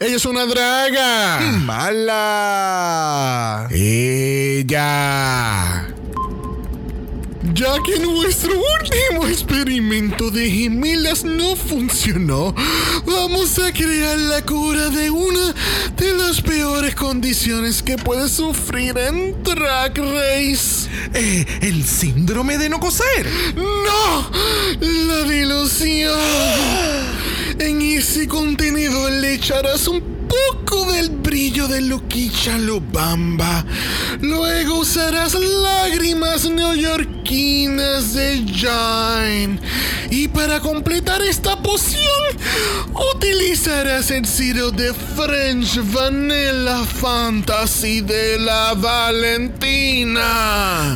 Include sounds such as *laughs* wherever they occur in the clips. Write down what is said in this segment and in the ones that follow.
Ella es una draga. Mala. Ella. Ya que nuestro último experimento de gemelas no funcionó, vamos a crear la cura de una de las peores condiciones que puedes sufrir en Drag Race. Eh, el síndrome de no coser. ¡No! La dilución. *gasps* En ese contenedor le echarás un poco del brillo de Luquicha Lobamba. Luego usarás lágrimas neoyorquinas de Jane. Y para completar esta poción, utilizarás el sirope de French Vanilla Fantasy de la Valentina.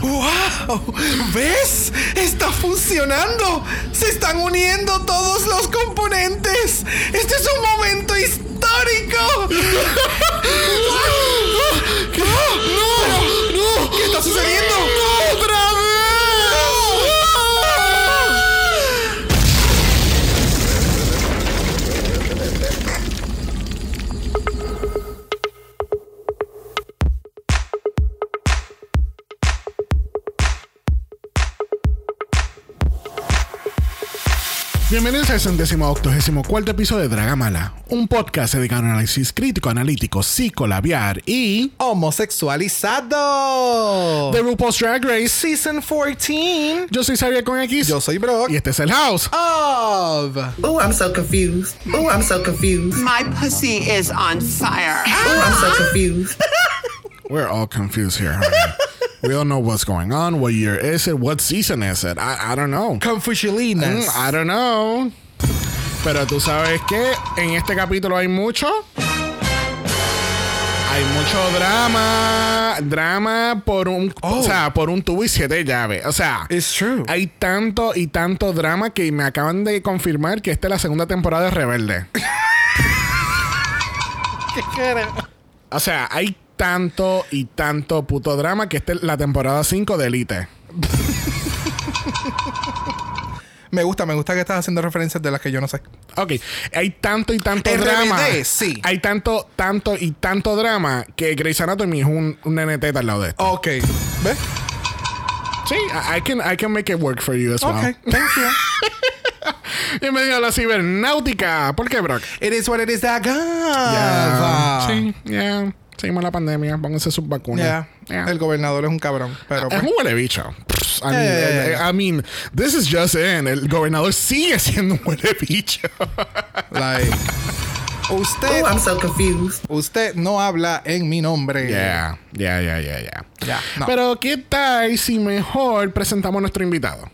¡Wow! ¿Ves? ¡Está funcionando! ¡Se están uniendo todos los componentes! ¡Este es un momento histórico! ¿Qué? *laughs* ¡No! ¡No! ¿Qué está sucediendo? ¡No! ¡Otra Bienvenidos al centésimo octogésimo cuarto episodio de Dragamala, un podcast dedicado a análisis crítico, analítico, psicolabiar y homosexualizado. The RuPaul's Drag Race Season 14. Yo soy Xavier con X. Yo soy Brock. Y este es el House of. Oh, I'm so confused. Oh, I'm so confused. My pussy is on fire. Oh, I'm so confused. *laughs* We're all confused here. *laughs* We don't know what's going on. What year is it? What season is it? I, I don't know. Confuciolinas. Mm, I don't know. Pero tú sabes que en este capítulo hay mucho. Hay mucho drama. Drama por un. O Oh. sea, por un tubo y siete llaves. O sea. It's true. Hay tanto y tanto drama que me acaban de confirmar que esta es la segunda temporada de Rebelde. *laughs* O sea, hay tanto y tanto puto drama que esta es la temporada 5 de Elite. *laughs* Me gusta, me gusta que estás haciendo referencias de las que yo no sé. Ok, hay tanto y tanto RBD, drama. sí. Hay tanto, tanto y tanto drama que Grey's Anatomy es un, un teta al lado de esto. Ok. ¿Ves? Sí, I I can, I can make it work for you as well. Ok, thank you. *laughs* Bienvenido a la cibernáutica. ¿Por qué, Brock? It is what it is that. God. Sí, ya. Seguimos la pandemia. Pónganse sus vacunas. Ya. Ya. El gobernador es un cabrón. Pero Es pues, un huele bicho. I, mean, Yeah, yeah, eh, yeah. I mean, this is just in. El gobernador sigue siendo un huele bicho. *laughs* like, usted, Oh, I'm so confused. usted no habla en mi nombre. Yeah, yeah, yeah, yeah, yeah. No. Pero, ¿qué tal si mejor presentamos a nuestro invitado?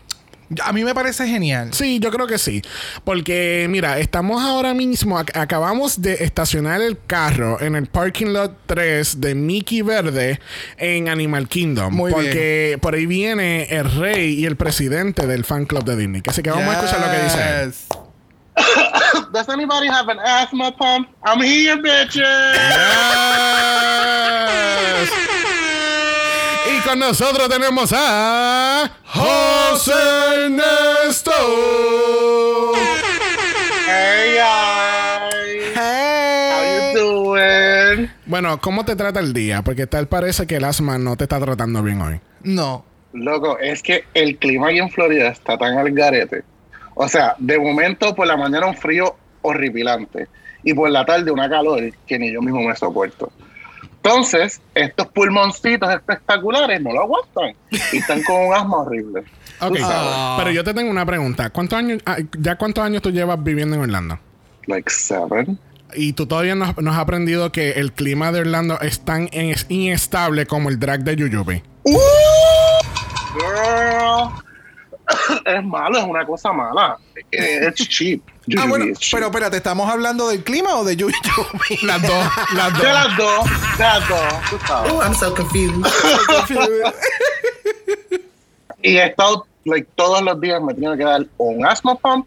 A mí me parece genial. Sí, yo creo que sí. Porque, mira, estamos ahora mismo, ac- acabamos de estacionar el carro en el parking lot 3 de Mickey Verde en Animal Kingdom. Muy bien. porque por ahí viene el rey y el presidente del fan club de Disney. Así que vamos a escuchar lo que dice. *coughs* Does anybody have an asthma pump? I'm here, bitches. Yes. *laughs* Con nosotros tenemos a José Ernesto. Hey, guys. How you doing? Bueno, ¿cómo te trata el día? Porque tal parece que el asma no te está tratando bien hoy. No. Loco, es que el clima aquí en Florida está tan al garete. O sea, de momento por la mañana un frío horripilante y por la tarde una calor que ni yo mismo me soporto. Entonces, estos pulmoncitos espectaculares no lo aguantan y están con un asma horrible. *laughs* Ok, pero yo te tengo una pregunta. ¿Cuántos años, ah, ya cuántos años tú llevas viviendo en Orlando? Like seven. Y tú todavía no, no has aprendido que el clima de Orlando es tan in- inestable como el drag de Yuyubi. Girl. *coughs* Es malo, es una cosa mala. It's *laughs* cheap. Ah, bueno, pero espérate, ¿estamos hablando del clima o de Yui *laughs* Las dos, las dos. De las dos, de las dos. Oh, *laughs* I'm so confused. Y he estado, like, todos los días me he tenido que dar un asthma pump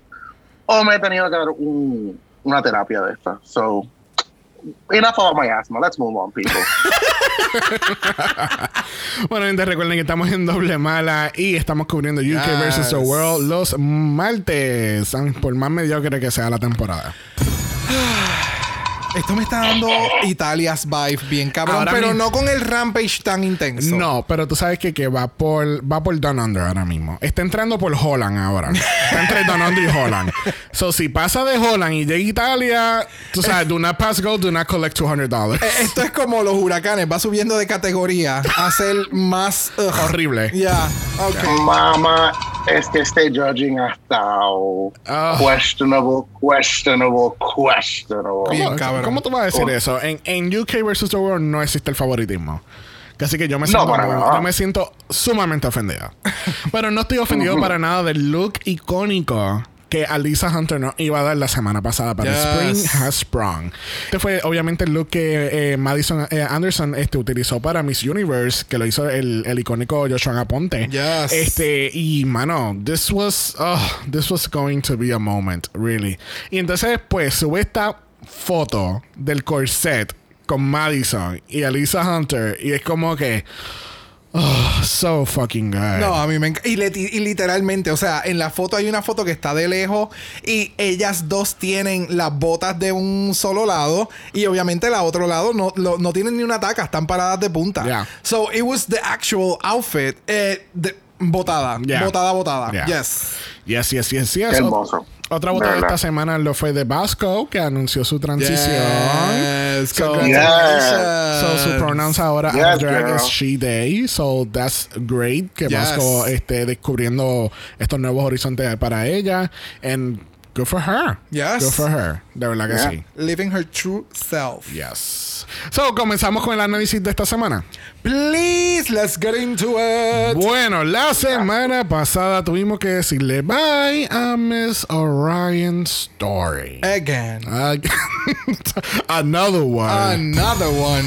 o me he tenido que dar un- una terapia de esta. So, enough about my asthma. Let's move on, people. *laughs* Bueno, gente, recuerden que estamos en doble mala y estamos cubriendo UK Yes. versus the World los martes, por más mediocre que sea la temporada. *sighs* *sighs* Esto me está dando Italia's vibe bien cabrón, Ahora pero mismo- no con el rampage tan intenso. No, pero tú sabes que, que va por va por Down Under ahora mismo. Está entrando por Holland ahora. Está entre Down Under y Holland. So, si pasa de Holland y llega a Italia, tú sabes, do not pass go, do not collect $200. Eh, Esto es como los huracanes, va subiendo de categoría a ser más ugh. Horrible. Ya, ok. Mamá, es que este judging ha estado Ah. questionable, questionable, questionable. Bien, ¿Cómo, cabrón. ¿Cómo tú vas a decir Oh. eso? En, en UK versus the World no existe el favoritismo. Así que yo me siento, muy- yo me siento sumamente ofendida. *laughs* Pero no estoy ofendido para nada del look icónico que Alisa Hunter nos iba a dar la semana pasada para Yes. Spring Has Sprung. Este fue obviamente el look que eh, Madison eh, Anderson este, utilizó para Miss Universe, que lo hizo el, el icónico Joshua Aponte. Yes. Este, y mano, this was, oh, this was going to be a moment, really. Y entonces, pues, sube esta foto del corset con Madison y Alisa Hunter, y es como que, oh, so fucking good. No, a mí me encanta. Y, literalmente, o sea, en la foto hay una foto que está de lejos y ellas dos tienen las botas de un solo lado y obviamente la otro lado no, lo- no tienen ni una taca, están paradas de punta. Yeah. So it was the actual outfit. Eh, de- botada, Yeah. botada, botada. Yeah. Yes. Yes, yes, yes, yes. Qué hermoso. Otra verdad. esta semana lo fue de Vasco, que anunció su transición. Yes. So- Congratulations. So su pronouns ahora Yes, drag girl. is she they. So that's great que Yes. Vasco esté descubriendo estos nuevos horizontes para ella. And good for her. Yes. Good for her. De verdad que Yeah. sí. Living her true self. Yes. So comenzamos con el análisis de esta semana. Please, let's get into it. Bueno, la semana pasada tuvimos que decirle bye a Miss Orion Story. Again. Ah, *laughs* Another one. Another one.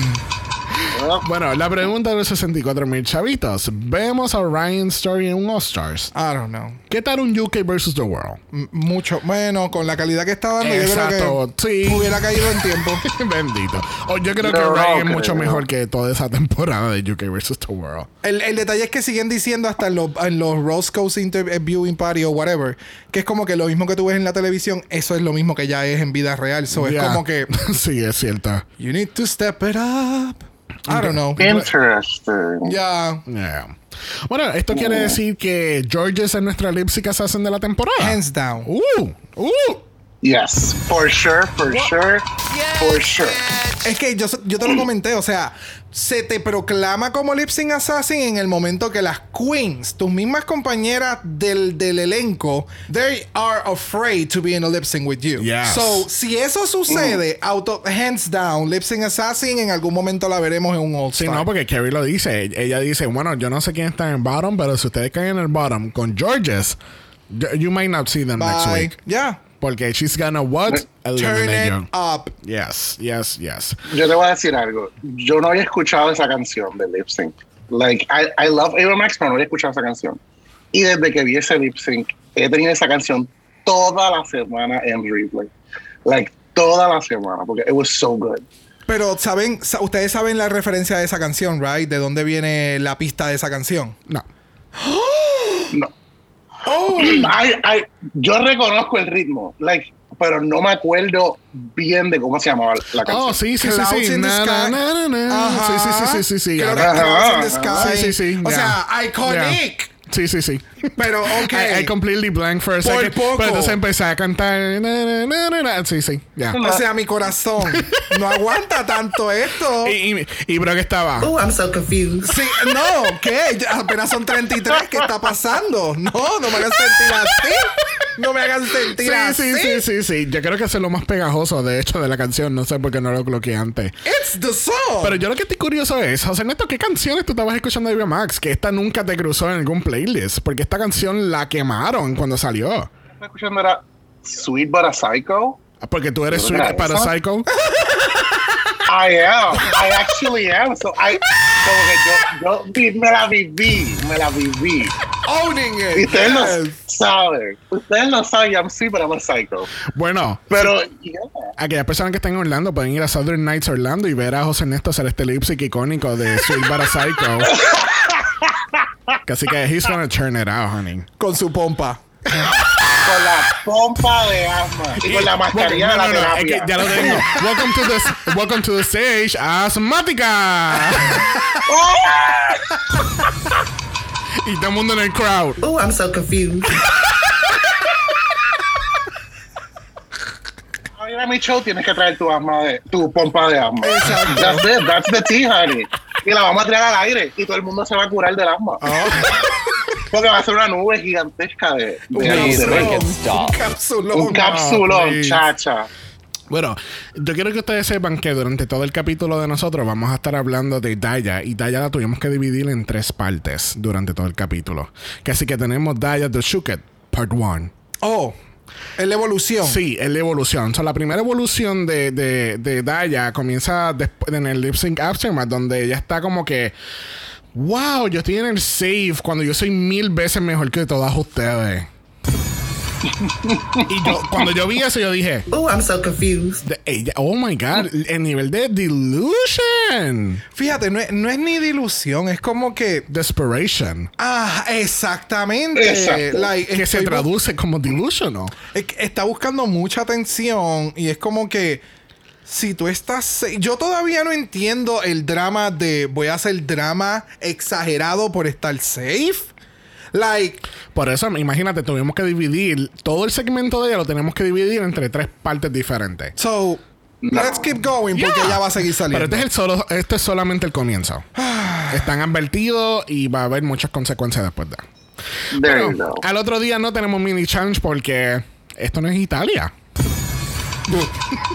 Bueno, la pregunta de los 64 mil chavitos. Vemos a Orion Story en un All-Stars. I don't know. ¿Qué tal un UK versus the World? M- mucho. Bueno, con la calidad que está dando, yo Exacto, creo que sí. hubiera caído en tiempo. *laughs* Bendito. O yo creo No, que no Orion es creo. mucho mejor que toda esa temporada de UK versus the World. El, el detalle es que siguen diciendo hasta en los, en los Roscoe's Interviewing Party o whatever, que es como que lo mismo que tú ves en la televisión, eso es lo mismo que ya es en vida real. So Yeah. es como que, *laughs* sí, es cierto. you need to step it up. I don't know. Interesting. Ya. Yeah. Bueno, esto quiere decir que Georges es nuestra lipsic assassin de la temporada. Hands down. Uh, uh. Yes, for sure, for sure, for sure. Es que yo, yo te lo comenté, o sea, se te proclama como Lip Sync Assassin en el momento que las queens, tus mismas compañeras del, del elenco, they are afraid to be in a lip sync with you. Yes. So, si eso sucede, auto, hands down, Lip Sync Assassin en algún momento la veremos en un All Sí, no, porque Carrie lo dice. Ella dice, bueno, yo no sé quién está en el bottom, pero si ustedes caen en el bottom con Georges, you, might not see them next week. Yeah. Porque she's gonna what? Turn it up. Yes, yes, yes. Yo te voy a decir algo. Yo no había escuchado esa canción de Lip Sync. Like, I, I love Ava Max, pero no había escuchado esa canción. Y desde que vi ese Lip Sync, he tenido esa canción toda la semana en replay. Like, toda la semana, porque it was so good. Pero saben, sa- ustedes saben la referencia de esa canción, right? De dónde viene la pista de esa canción. No. *gasps* No. Oh, I, I, yo reconozco el ritmo, like, pero no me acuerdo bien de cómo se llamaba la canción. Oh, sí, sí, sí, Clouds sí. Na, na, na, na. Sí, sí, sí, sí, sí, sí. Clouds in the. Sky. Sí, sí, sí. O sea, iconic. Sí, sí, sí. Pero, *laughs* ok. I, I completely blank for a Por second. poco. Pero entonces empecé a cantar. na, na, na, na, na. Sí, sí. Ya. O sea, mi corazón no aguanta tanto esto. *laughs* Y, y, y bro que estaba. Oh, I'm so confused. Sí, no, ¿qué? Ya Apenas son 33. ¿Qué está pasando? No, no me hagan sentir así. No me hagan sentir Sí, así. sí, sí, sí, sí. Yo creo que eso es lo más pegajoso, de hecho, de la canción. No sé por qué no lo coloqué antes. It's the song. Pero yo lo que estoy curioso es, José Neto, ¿qué canciones tú estabas escuchando de Max? Que esta nunca te cruzó en algún playlist. Porque esta canción la quemaron cuando salió. Estaba escuchando era Sweet But a Psycho. Porque tú eres ¿Yo sweet para esa? Psycho. *laughs* I am. I actually am. So I, como que yo, yo me la viví, me la viví. Owning Y it. ustedes no saben. Ustedes no saben, I'm sweet, but I'm a psycho. Bueno, Pero, yeah. aquellas personas que estén en Orlando pueden ir a Southern Nights Orlando y ver a José Neto hacer este lip sync icónico de Sweet para Psycho. *laughs* Así que he's gonna turn it out, honey. Con su pompa. con la pompa de asma. Y con la mascarilla de la No, no, no, es terapia. que ya lo tengo. Welcome to the, welcome to the stage, asmática. y todo el mundo en el crowd. Oh, I'm so confused. A mi show tienes que traer tu asma de, tu pompa de asma. Exacto. That's it, that's the tea, honey. Y la vamos a tirar al aire y todo el mundo se va a curar del asma. *laughs* Porque va a ser una nube gigantesca de, de, Please. Un capsulón. un cápsulón, please. chacha. Bueno, yo quiero que ustedes sepan que durante todo el capítulo de nosotros vamos a estar hablando de Daya y Daya la tuvimos que dividir en tres partes durante todo el capítulo. Que así que tenemos Daya the Shuket, Part 1. Oh, es la evolución. Sí, es la evolución. So, la primera evolución de, de, de Daya comienza en el Lip Sync Aftermath, donde ella está como que. Wow, yo estoy en el save cuando yo soy mil veces mejor que todas ustedes. Y yo, cuando yo vi eso, yo dije. Oh, I'm so confused. de- ella- oh my god, el nivel de delusion. Fíjate, no es, no es ni dilución, es como que. Desperation. Ah, exactamente. Exacto. Like, Que se traduce como delusional. está buscando mucha atención y es como que si tú estás yo todavía no entiendo el drama de voy a hacer drama exagerado por estar safe like Por eso, imagínate, tuvimos que dividir todo el segmento de ella, lo tenemos que dividir entre tres partes diferentes. so let's keep going porque Yeah. ella va a seguir saliendo Pero este es, el solo, este es solamente el comienzo. *sighs* Están advertidos y va a haber muchas consecuencias después de. Bueno, al otro día no tenemos mini challenge porque esto no es Italia.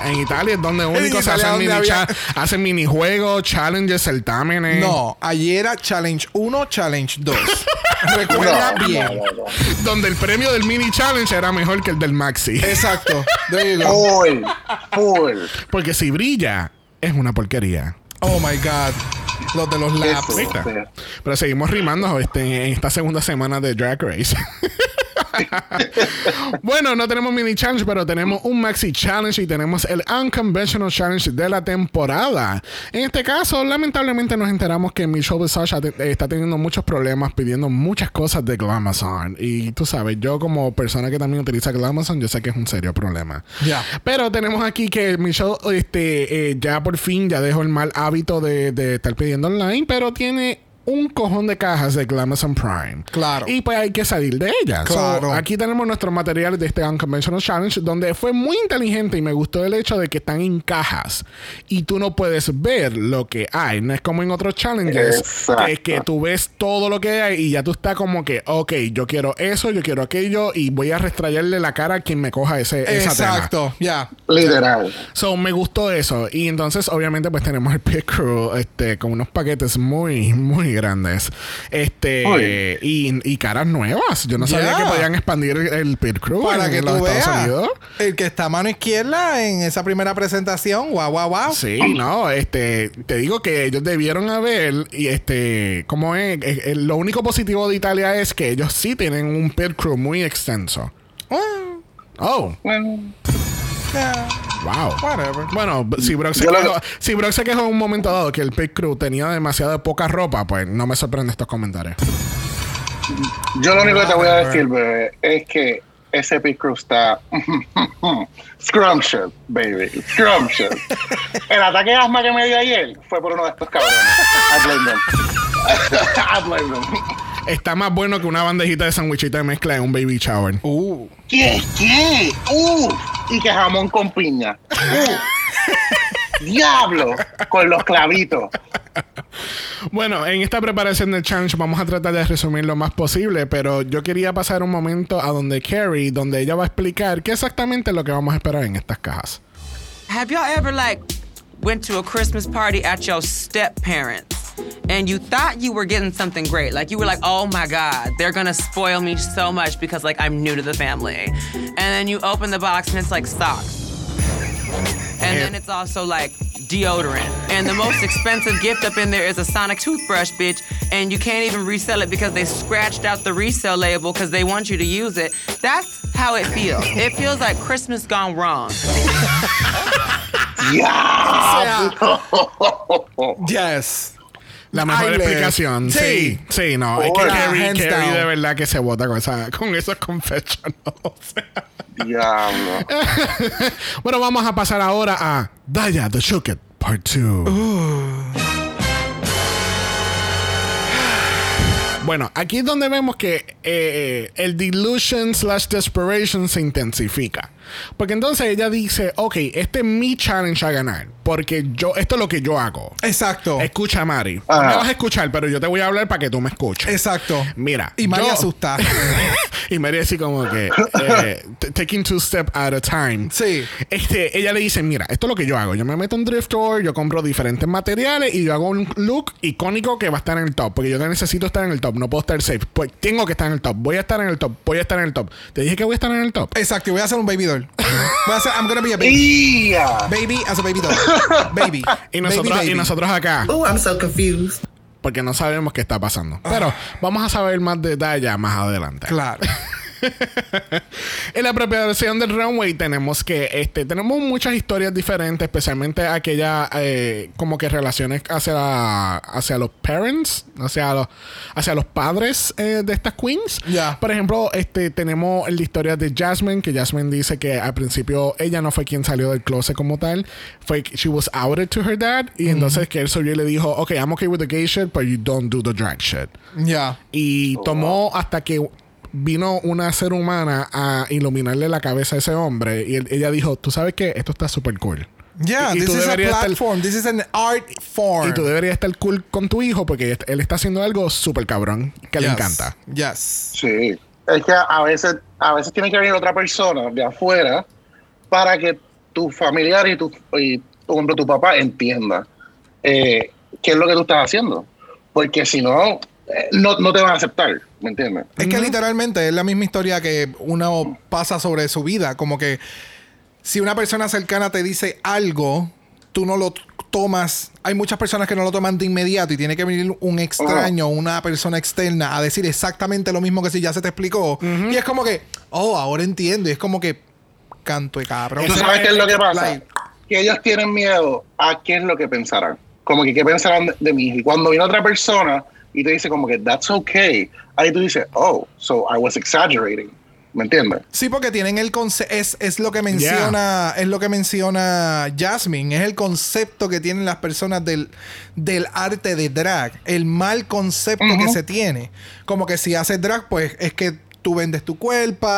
en Italia es donde *laughs* único se hacen mini había- cha- hacen minijuegos, challenges, certámenes. no ayer era challenge 1 challenge 2 *laughs* recuerda No, bien no, no, no. Donde el premio del mini challenge era mejor que el del maxi. exacto Full, full. Porque si brilla, es una porquería. oh my god los de los laps. Pero seguimos rimando este, en esta segunda semana de Drag Race. *laughs* *laughs* bueno, no tenemos mini challenge, pero tenemos un maxi challenge y tenemos el unconventional challenge de la temporada. En este caso, lamentablemente nos enteramos que Michelle Visage te- está teniendo muchos problemas pidiendo muchas cosas de Glamazon. Y tú sabes, yo como persona que también utiliza Glamazon, yo sé que es un serio problema. Pero tenemos aquí que Michelle este, eh, ya por fin ya dejó el mal hábito de, de estar pidiendo online, pero tiene un cojón de cajas de Glamazon Prime. Claro. Y pues hay que salir de ellas. So, Claro. aquí tenemos nuestros materiales de este Unconventional Challenge, donde fue muy inteligente y me gustó el hecho de que están en cajas y tú no puedes ver lo que hay. No es como en otros challenges, Exacto. que es que tú ves todo lo que hay y ya tú estás como que, ok, yo quiero eso, yo quiero aquello y voy a restrayarle la cara a quien me coja ese, esa exacto ya Literal. So, me gustó eso. Y entonces, obviamente, pues tenemos el pit crew este, con unos paquetes muy, muy grandes. Este, y, y caras nuevas. Yo no sabía que podían expandir el, el pit crew para en, que en tú los Estados Unidos. el que está a mano izquierda en esa primera presentación wow wow wow Sí, no, este, te digo que ellos debieron haber, y este, como es, lo único positivo de Italia es que ellos sí tienen un pit crew muy extenso. Oh, Bueno, Yeah, wow. whatever Bueno, si Brock, se lo- quejó, si Brock se quejó en un momento dado que el pit crew tenía demasiada poca ropa, pues no me sorprende estos comentarios. yo lo único que te voy a decir, bebé, es que ese pit crew está *laughs* scrumptious, baby. Scrumptious. *laughs* El ataque de asma que me dio ayer fue por uno de estos cabrones. I blame them. I blame them. Está más bueno que una bandejita de sandwichita de mezcla en un baby shower. uh ¿Qué? ¿Qué? ¡Uh! Y que jamón con piña. ¡Uh! ¡Diablo! Con los clavitos. Bueno, en esta preparación del challenge vamos a tratar de resumir lo más posible, pero yo quería pasar un momento a donde Carrie, donde ella va a explicar qué exactamente es lo que vamos a esperar en estas cajas. Have y'all ever like went to a Christmas party at your step parents and you thought you were getting something great? Like you were like, "Oh my god, they're going to spoil me so much because like I'm new to the family." And then you open the box and it's like socks. And then it's also like deodorant. And the most expensive gift up in there is a Sonic toothbrush, bitch. And you can't even resell it because they scratched out the resale label because they want you to use it. That's how it feels. It feels like Christmas gone wrong. *laughs* ¡Diablo! *laughs* *laughs* yes La mejor Ay, explicación. Sí, Sí. sí, no. Es que Hola, Carrie, Carrie de verdad que se bota con, esa, con esos confessionals. *laughs* Diablo. *laughs* Bueno, vamos a pasar ahora a Daya the Shooked Part 2. Bueno, aquí es donde vemos que eh, el delusion slash desperation se intensifica. Porque entonces ella dice, ok, este es mi challenge a ganar. Porque yo, esto es lo que yo hago. Exacto. Escucha, Mari. No me vas a escuchar, pero yo te voy a hablar para que tú me escuches. Exacto. Mira. Y yo- asusta. *laughs* y María así como que eh, taking two steps at a time. Sí. Este, ella le dice, mira, esto es lo que yo hago. Yo me meto en Drift Store, yo compro diferentes materiales y yo hago un look icónico que va a estar en el top. Porque yo necesito estar en el top, no puedo estar safe. Pues tengo que estar en el top. Voy a estar en el top, voy a estar en el top. Te dije que voy a estar en el top. Exacto. Y voy a hacer un baby doll. Voy a hacer, I'm gonna be a baby. ¡Ia! Baby as a baby doll. *laughs* Baby. Y nosotros, Baby, y nosotros acá, Oh, I'm so confused. porque no sabemos qué está pasando. Pero Ah. vamos a saber más detalles más adelante. Claro. *laughs* *laughs* En la preparación del runway tenemos que este tenemos muchas historias diferentes, especialmente aquellas eh, como que relaciones hacia hacia los parents, hacia los hacia los padres eh, de estas queens. Ya. Por ejemplo, este tenemos la historia de Jasmine, que Jasmine dice que al principio ella no fue quien salió del closet como tal, fue she was outed to her dad y entonces que él sobre le dijo, "Okay, I'm okay with the gay shit, but you don't do the drag shit." Ya. Y tomó hasta que vino una ser humana a iluminarle la cabeza a ese hombre. Y él- ella dijo, tú sabes que esto está súper cool. Yeah, Y- y this tú is a deberías estar- platform. This is an art form. Y tú deberías estar cool con tu hijo porque él está haciendo algo súper cabrón que le encanta. Yes. Sí. Es que a veces, a veces tiene que venir otra persona de afuera para que tu familiar y tu, y, por ejemplo, tu papá entienda eh, qué es lo que tú estás haciendo. Porque si no, no, no te van a aceptar, ¿me entiendes? Es que literalmente es la misma historia que uno pasa sobre su vida. Como que si una persona cercana te dice algo, tú no lo tomas. Hay muchas personas que no lo toman de inmediato y tiene que venir un extraño, una persona externa a decir exactamente lo mismo que si ya se te explicó. Y es como que, oh, ahora entiendo. Y es como que, canto de cabrón. ¿Tú sabes qué es lo que pasa? Like, Que ellos tienen miedo a qué es lo que pensarán. Como que qué pensarán de, de mí. Y cuando viene otra persona y te dice como que that's okay, ahí tú dices, oh, so I was exaggerating. ¿Me entiendes? Sí, porque tienen el concepto, es, es lo que menciona, es lo que menciona Jasmine, es el concepto que tienen las personas del, del arte de drag, el mal concepto que se tiene. Como que si haces drag, pues es que tú vendes tu cuerpo,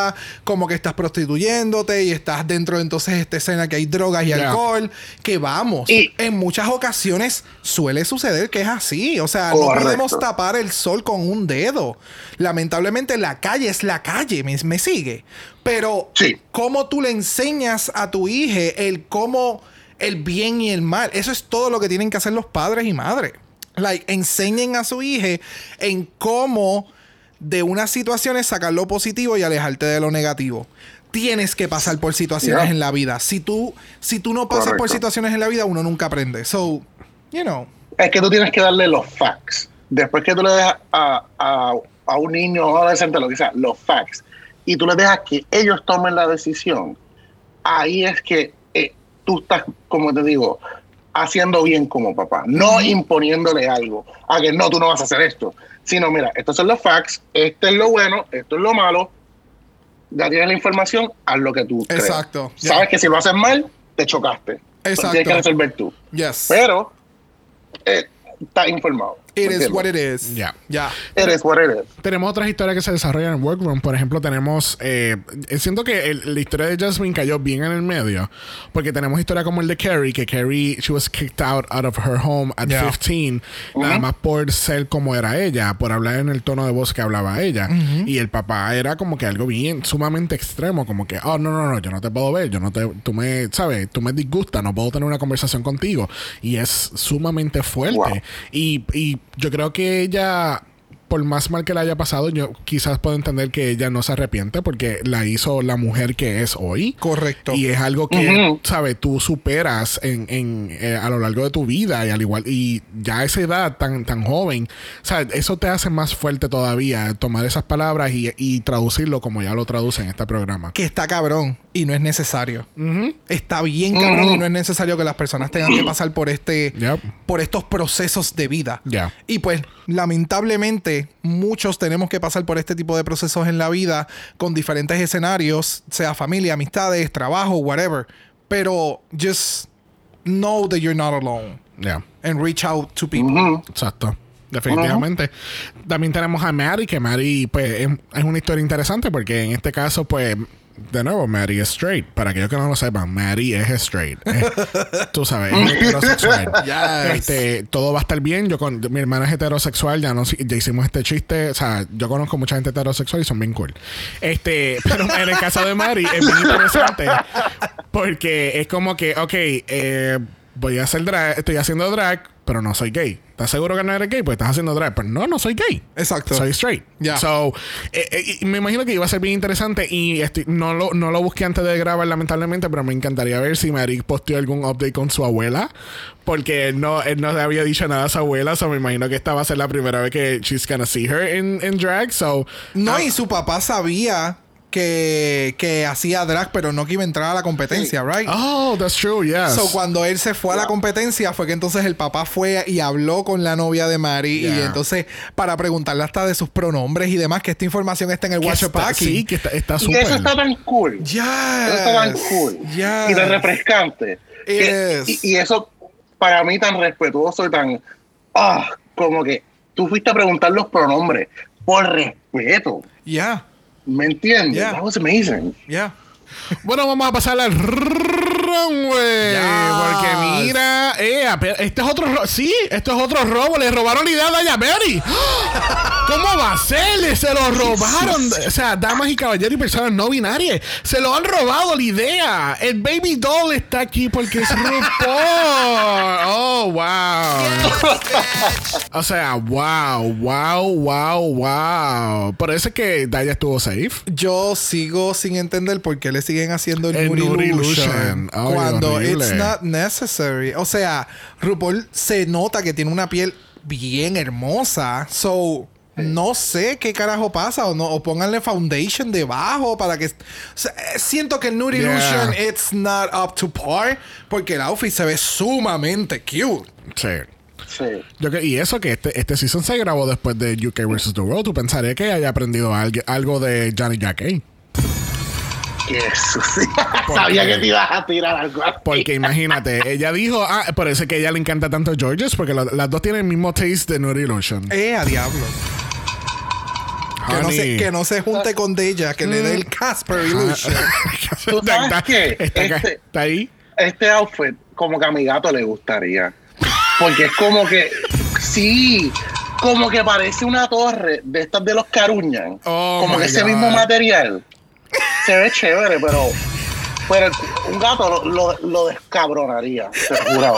como que estás prostituyéndote y estás dentro de entonces esta escena que hay drogas y Yeah. alcohol, que vamos, Y- en muchas ocasiones suele suceder que es así, o sea, no podemos tapar el sol con un dedo. Lamentablemente la calle es la calle, me, me sigue. Pero Sí. cómo tú le enseñas a tu hija el cómo el bien y el mal, eso es todo lo que tienen que hacer los padres y madres. Like, enseñen a su hija en cómo de unas situaciones sacar lo positivo y alejarte de lo negativo. Tienes que pasar por situaciones Yeah. en la vida. Si tú, si tú no pasas por situaciones en la vida, uno nunca aprende. So, you know. Es que tú tienes que darle los facts. Después que tú le dejas a, a, a un niño o adolescente lo que sea, los facts, y tú les dejas que ellos tomen la decisión, ahí es que eh, tú estás, como te digo, haciendo bien como papá, no imponiéndole algo, a que no, tú no vas a hacer esto, sino mira, estos son los facts, esto es lo bueno, esto es lo malo, ya tienes la información, haz lo que tú creas. Exacto. Sabes que si lo haces mal, te chocaste. Exacto. tienes que resolver tú. Yes. Pero eh, estás informado. It ¿me is what it is. Ya. Ya. It is what it is. Tenemos otras historias que se desarrollan en Workroom. Por ejemplo, tenemos. eh, siento que el- la historia de Jasmine cayó bien en el medio. Porque tenemos historia como el de Carrie, que Carrie, she was kicked out, out of her home at Yeah. 15, nada más por ser como era ella, por hablar en el tono de voz que hablaba ella. Y el papá era como que algo bien sumamente extremo, como que, oh, no, no, no, yo no te puedo ver, yo no te, tú me, ¿sabes? Tú me disgusta, no puedo tener una conversación contigo. Y es sumamente fuerte. Wow. Y, y yo creo que ella, por más mal que le haya pasado, yo quizás puedo entender que ella no se arrepiente porque la hizo la mujer que es hoy. Correcto. Y es algo que, Ujú. ¿sabes? Tú superas en, en, eh, a lo largo de tu vida y al igual, y ya a esa edad tan, tan joven, ¿sabes? Eso te hace más fuerte todavía, tomar esas palabras y, y traducirlo como ya lo traduce en este programa. que está cabrón y no es necesario. Está bien cabrón y no es necesario que las personas tengan que *clears throat* pasar por este Yep. por estos procesos de vida. Ya. Y pues, lamentablemente, muchos tenemos que pasar por este tipo de procesos en la vida con diferentes escenarios, sea familia, amistades, trabajo, whatever. Pero just know that you're not alone Ya. and reach out to people. Exacto. Definitivamente. También tenemos a Mary, que Mary, pues, es, es una historia interesante porque en este caso, pues, de nuevo, Mary es straight. Para aquellos que no lo sepan, Mary es straight. Es- *laughs* tú sabes, es heterosexual. *laughs* Yes. Este, todo va a estar bien. Yo con mi hermana es heterosexual, ya no ya hicimos este chiste. O sea, yo conozco mucha gente heterosexual y son bien cool. Este, *laughs* pero en el caso de Mary es bien interesante porque es como que, ok, eh, voy a hacer drag, estoy haciendo drag, pero no soy gay. ¿Estás seguro que no eres gay? Pues estás haciendo drag. Pero no, no soy gay. Exacto. Soy straight. Ya. So, eh, eh, me imagino que iba a ser bien interesante y estoy- no, lo, no lo busqué antes de grabar, lamentablemente, pero me encantaría ver si Mary posteó algún update con su abuela. Porque él no, él no le había dicho nada a su abuela. So, me imagino que esta va a ser la primera vez que she's gonna see her in, in drag. So, No, ah, y su papá sabía que, que hacía drag, pero no que iba a entrar a la competencia, right? Oh, that's true, yes. So, cuando él se fue a la competencia, fue que entonces el papá fue y habló con la novia de Mari. Y entonces, para preguntarle hasta de sus pronombres y demás, que esta información está en el está- Packing. Sí, que está está Y súper. eso está tan cool. Yes. Eso está tan cool. Yes. Y tan refrescante. Que- Yes. y, y eso, para mí, tan respetuoso y tan. Ah, como que tú fuiste a preguntar los pronombres por respeto. Yeah. ¿Me entiendes? Yeah. That was amazing. Yeah. Bueno, vamos a pasar al runway. Yes. Porque mira, eh, este es otro robo. Sí, esto es otro robo. Le robaron la idea a Daya Berry. *gasps* ¿Cómo va a ser? Le- Se lo robaron. O sea, damas y caballeros y personas no binarias. Se lo han robado la idea. El baby doll está aquí porque es RuPaul. *laughs* Oh, wow. *laughs* O sea, wow, wow, wow, wow. Por eso es que Daya estuvo safe. Yo sigo sin entender por qué le siguen haciendo el, El Illusion Illusion. Ay, cuando horrible. it's not necessary. O sea, RuPaul se nota que tiene una piel bien hermosa. So, no sé qué carajo pasa o no o pónganle foundation debajo para que o sea, siento que el Nude Yeah. Illusion it's not up to par porque el outfit se ve sumamente cute. Sí. Sí. Yo que- y eso que este, este season se grabó después de UK vs. The World. Tú pensarías que haya aprendido algo, algo de Johnny Jackie. Eso. *laughs* Sabía que te ibas a tirar algo así. Porque imagínate, ella dijo, ah, parece que a ella le encanta tanto Georges porque la- las dos tienen el mismo taste de Nude Illusion. Eh, a diablo. Que no, se, que no se junte con Deja, que le dé el Casper Illusion. *laughs* ¿Tú sabes está, qué? está Este- está ahí. Este outfit, como que a mi gato le gustaría. Porque es como que. Sí. Como que parece una torre de estas de los Caruñan. Oh como que ese God. mismo material. Se ve chévere, pero. Pero un gato lo, lo, lo descabronaría, te lo juro.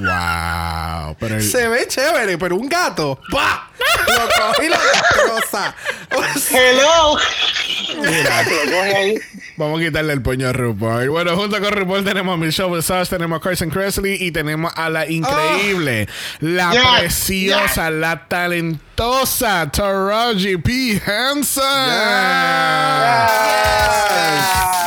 Wow. Pero el- Se ve chévere, pero un gato. ¡Bah! Lo coge y lo destroza. O sea, Hello. Mira. Lo coge ahí. Vamos a quitarle el puño a RuPaul. Bueno, junto con RuPaul tenemos a Michelle Visage, tenemos a Carson Kressley y tenemos a la increíble, la Yes, preciosa, la talentosa Taraji P. Henson.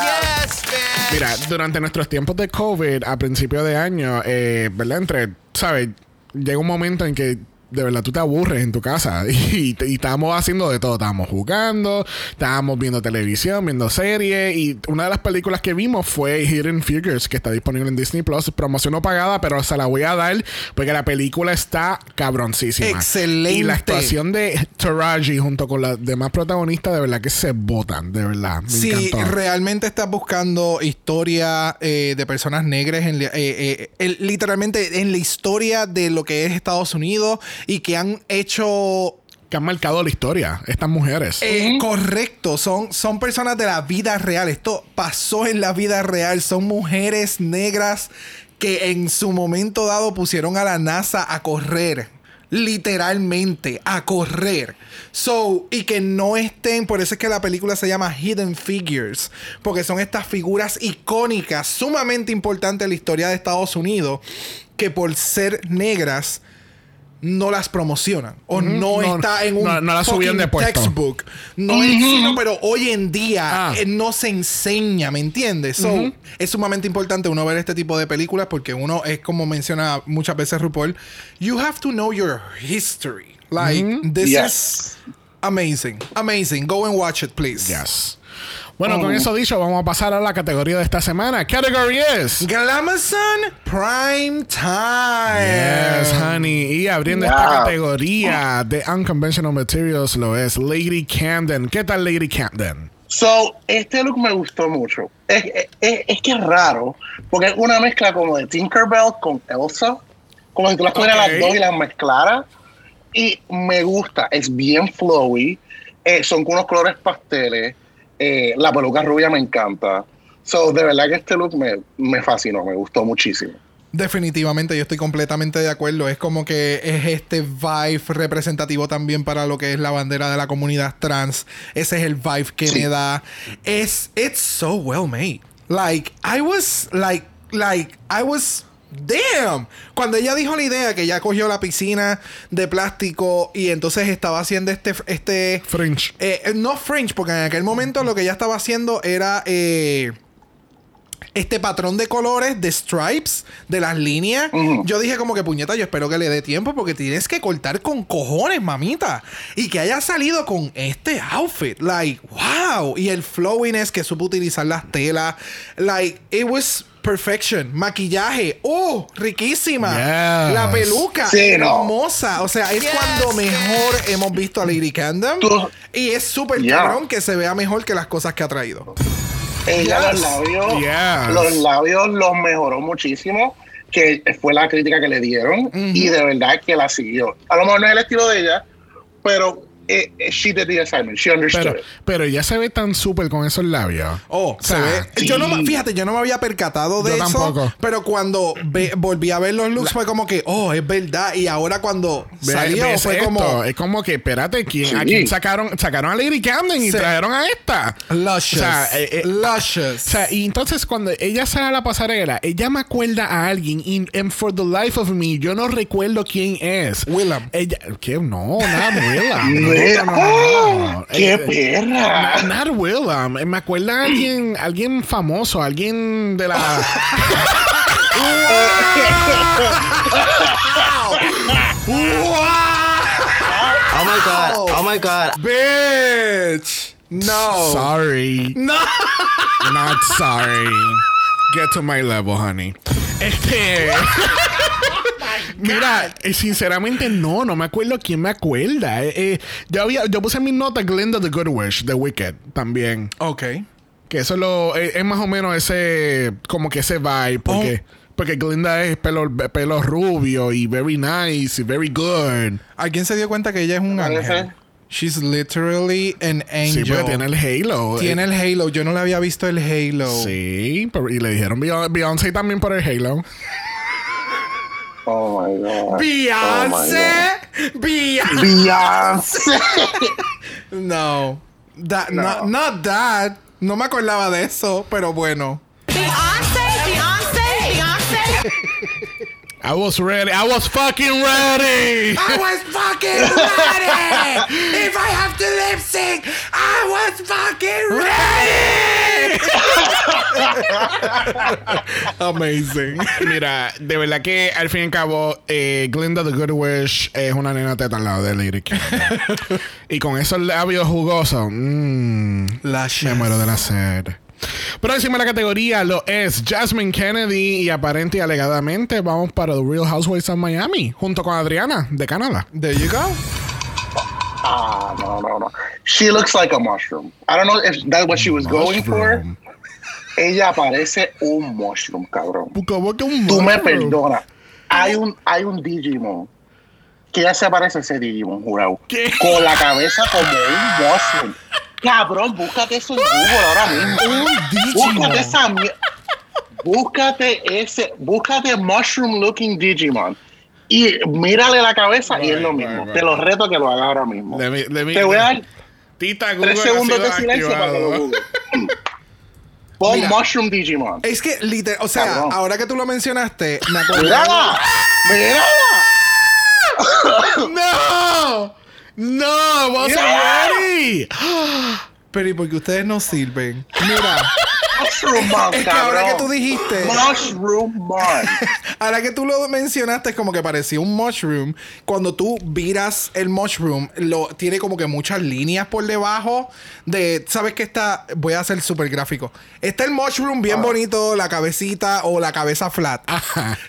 Yes, bitch. Mira, durante nuestros tiempos de COVID, a principio de año, eh, ¿verdad? Entre, ¿sabes? Llega un momento en que de verdad tú te aburres en tu casa *laughs* y, y estábamos haciendo de todo. Estábamos jugando, estábamos viendo televisión, viendo series y una de las películas que vimos fue Hidden Figures, que está disponible en Disney Plus. Promoción no pagada, pero se la voy a dar porque la película está cabroncísima. Excelente. Y la actuación de Taraji junto con las demás protagonistas, de verdad que se botan, de verdad. Me si encantó. realmente estás buscando historia eh, de personas negras, en, eh, eh, literalmente en la historia de lo que es Estados Unidos y que han hecho que han marcado la historia, estas mujeres. Eh, Correcto, son, son personas de la vida real. Esto pasó en la vida real. Son mujeres negras que en su momento dado pusieron a la NASA a correr. Literalmente, a correr. So, y que no estén, por eso es que la película se llama Hidden Figures, porque son estas figuras icónicas, sumamente importantes en la historia de Estados Unidos, que por ser negras no las promocionan o no, No, está en un no- no las subían de fucking puesto. textbook. No es sino, pero hoy en día Ah. eh, no se enseña, ¿me entiendes? So, es sumamente importante uno ver este tipo de películas porque uno es como menciona muchas veces RuPaul, you have to know your history. Like this Yes. is amazing. Amazing. Go and watch it, please. Yes. Bueno, con eso dicho, vamos a pasar a la categoría de esta semana. Category es. Glamazon Prime Time. Yes, honey. Y abriendo esta categoría de Unconventional Materials lo es Lady Camden. ¿Qué tal Lady Camden? So, este look me gustó mucho. Es, es- es que es raro, porque es una mezcla como de Tinkerbell con Elsa. Como si tú las pudieras Ok. las dos y las mezclaras. Y me gusta, es bien flowy. eh, son con unos colores pasteles. Eh, la peluca rubia me encanta. So, de verdad que este look me, me fascinó, me gustó muchísimo. Definitivamente, yo estoy completamente de acuerdo. Es como que es este vibe representativo también para lo que es la bandera de la comunidad trans. Ese es el vibe que Sí. me da. Es, it's so well made. Like, I was, like, like, I was. Damn. Cuando ella dijo la idea que ella cogió la piscina de plástico y entonces estaba haciendo este, este Fringe. eh, no fringe, porque en aquel momento lo que ella estaba haciendo era eh, este patrón de colores, de stripes, de las líneas. Yo dije como que puñeta, yo espero que le dé tiempo porque tienes que cortar con cojones, mamita. Y que haya salido con este outfit. Like, wow. Y el flowiness que supo utilizar las telas. Like, it was perfection. Maquillaje. Oh, riquísima. Yes. La peluca. Sí, no. hermosa. O sea, es cuando mejor hemos visto a Lady. Tú- Y es súper Yeah. cabrón que se vea mejor que las cosas que ha traído. Ella Yes. los labios, Yes. los labios los mejoró muchísimo, que fue la crítica que le dieron y de verdad que la siguió. A lo mejor no es el estilo de ella, pero eh, eh, she did the assignment, she understood Pero, it. pero ella se ve tan súper con esos labios. Oh, O sea, se ve. Yo no, sí. fíjate, yo no me había percatado de Yo eso. tampoco. Pero cuando ve- volví a ver los looks fue como que, oh, es verdad. Y ahora cuando Ve- salió fue esto, como Es como que, espérate, ¿quién, ¿a Sí. quién sacaron? Sacaron a Lady Camden y Sí. trajeron a esta. luscious. O sea, eh, eh, luscious. O sea, y entonces cuando ella sale a la pasarela, ella me acuerda a alguien y and for the life of me, yo no recuerdo quién es. Willem. Ella, ¿qué? No, not Willem. *laughs* No, Mira, no, no, no, no. ¡Oh! ¡Qué Eh, perra! Not, not Willem. Eh, Me acuerda a alguien, alguien famoso, alguien de la. *laughs* Oh my god. Oh my god. Bitch. No. Sorry. No. Not sorry. Get to my level, honey. Este. *laughs* Mira, eh, sinceramente no, no me acuerdo quién me acuerda. Eh, eh, yo, había, yo puse en mis notas Glinda the Good Wish, The Wicked, también. Ok. Que eso es, lo, eh, es más o menos ese, como que ese vibe, porque, porque Glinda es pelo, pelo rubio y very nice y very good. ¿Alguien se dio cuenta que ella es un ángel? She's literally an angel. Sí, porque tiene el halo. Tiene Eh, el halo. Yo no le había visto el halo. Sí, pero- y le dijeron Beyon- Beyoncé también por el halo. Oh my god. Beyoncé. Oh Beyoncé. Beyoncé. *laughs* No. That, No. Not, not that. No me acordaba de eso, pero bueno. Beyonce, Beyonce, Beyonce. I was ready. I was fucking ready. I was fucking ready. If I have to lip sync, I was fucking ready. Amazing. Mira, de verdad que al fin y al cabo, eh, Glinda the Good Wish es una nena teta al lado de Lyric. *laughs* y con esos labios jugosos, mmm, La me muero de la sed. Próxima la categoría lo es Jasmine Kennedy y aparente y alegadamente vamos para The Real Housewives of Miami junto con Adriana de Canadá. There you go. Ah, no, no, no. She looks like a mushroom. I don't know if that's what she was going for. Ella parece un mushroom, cabrón. ¿Cómo que un Tú me perdonas. Hay un, hay un Digimon que ya se parece a ese Digimon, jurado. ¿Qué? Con la cabeza como un mushroom. Cabrón, búscate eso en Google ahora mismo. Búscate esa Búscate ese, búscate mushroom looking Digimon. Y mírale la cabeza y es lo mismo. right, Te lo reto que lo hagas ahora mismo. Let me- let me- Te voy a dar Tita Google tres segundos de silencio para que lo activado. googles. *laughs* Pon Mira. mushroom Digimon. Es que, liter o sea, Cabrón. ahora que tú lo mencionaste, me acordé. ¡Mírala! ¡Mírala! *laughs* No, no, I wasn't ready. Pero ¿y por qué ustedes no sirven? Mira, Mushroom *laughs* Man, es que ahora que tú dijiste, Mushroom Man. *laughs* ahora que tú lo mencionaste, es como que parecía un mushroom. Cuando tú viras el mushroom, lo, tiene como que muchas líneas por debajo de, ¿sabes qué está? Voy a hacer súper gráfico. Está el mushroom Ah. bien bonito, la cabecita o la cabeza flat.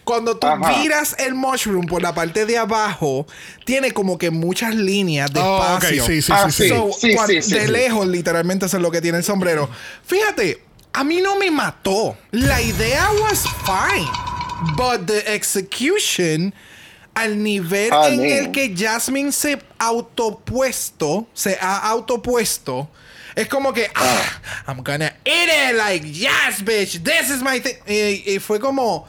Cuando tú Ajá. viras el mushroom por la parte de abajo, tiene como que muchas líneas de Oh, espacio. sí, sí, Ah, sí, sí. So, sí, sí, de lejos, literalmente, eso es lo que tiene el sombrero. Fíjate, a mí no me mató. La idea was fine. But the execution, al nivel Ah, en man. el que Jasmine se autopuesto, se ha autopuesto, es como que, ah, I'm gonna eat it like, yes, bitch, this is my thing. Y, y fue como,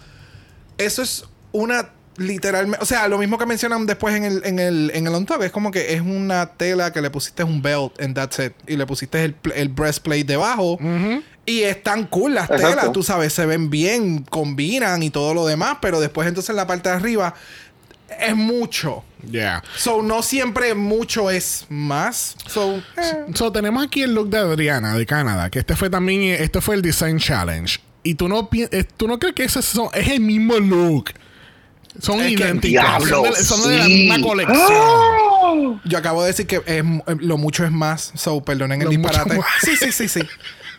eso es una literalmente, o sea, lo mismo que mencionan después en el en el en el on top, es como que es una tela que le pusiste un belt and that's it y le pusiste el, el breastplate debajo y están cool las Exacto. telas, tú sabes, se ven bien, combinan y todo lo demás, pero después entonces en la parte de arriba es mucho. Yeah. So no siempre mucho es más. So eh. So, tenemos aquí el look de Adriana de Canadá, que este fue también, este fue el Design Challenge. Y tú no, eh, tú no crees que ese son- es el mismo look. Son Es idénticos. Son de, son de la misma colección. ¡Ah! Yo acabo de decir que es, lo mucho es más. So, perdonen el Lo disparate. Sí, sí, sí, sí. *laughs*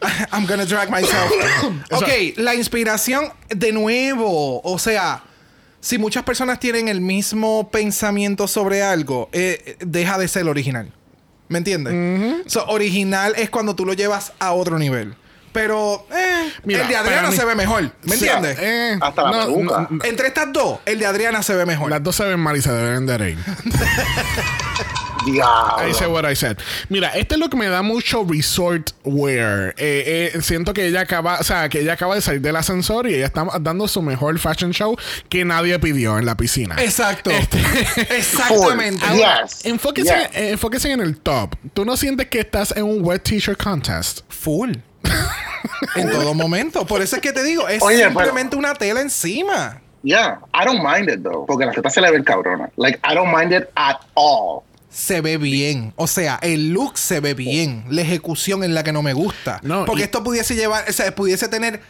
*laughs* I'm gonna drag myself. *coughs* ok, la inspiración de nuevo. O sea, si muchas personas tienen el mismo pensamiento sobre algo, eh, deja de ser original. ¿Me entiendes? So, original es cuando tú lo llevas a otro nivel. Pero eh, Mira, el de Adriana mí- se ve mejor. ¿Me entiendes? Eh, Hasta la peluca. Entre estas dos, el de Adriana se ve mejor. Las dos se ven mal y se deben de reír. *laughs* Diablo. I said what I said. Mira, este look me da mucho resort wear. Eh, eh, siento que ella acaba, o sea, que ella acaba de salir del ascensor y ella está dando su mejor fashion show que nadie pidió en la piscina. Exacto. Este- *laughs* Exactamente. Full. Yes. Enfóquese, Yes. eh, enfóquese en el top. ¿Tú no sientes que estás en un wet t-shirt contest? Full. *laughs* en todo momento. Por eso es que te digo, es Oye, simplemente una tela encima. Yeah, I don't mind it though. Porque las tetas se le ven cabrona. Like, I don't mind it at all. Se ve bien. O sea, el look se ve bien. La ejecución es la que no me gusta. No, Porque y- esto pudiese llevar, o sea, pudiese tener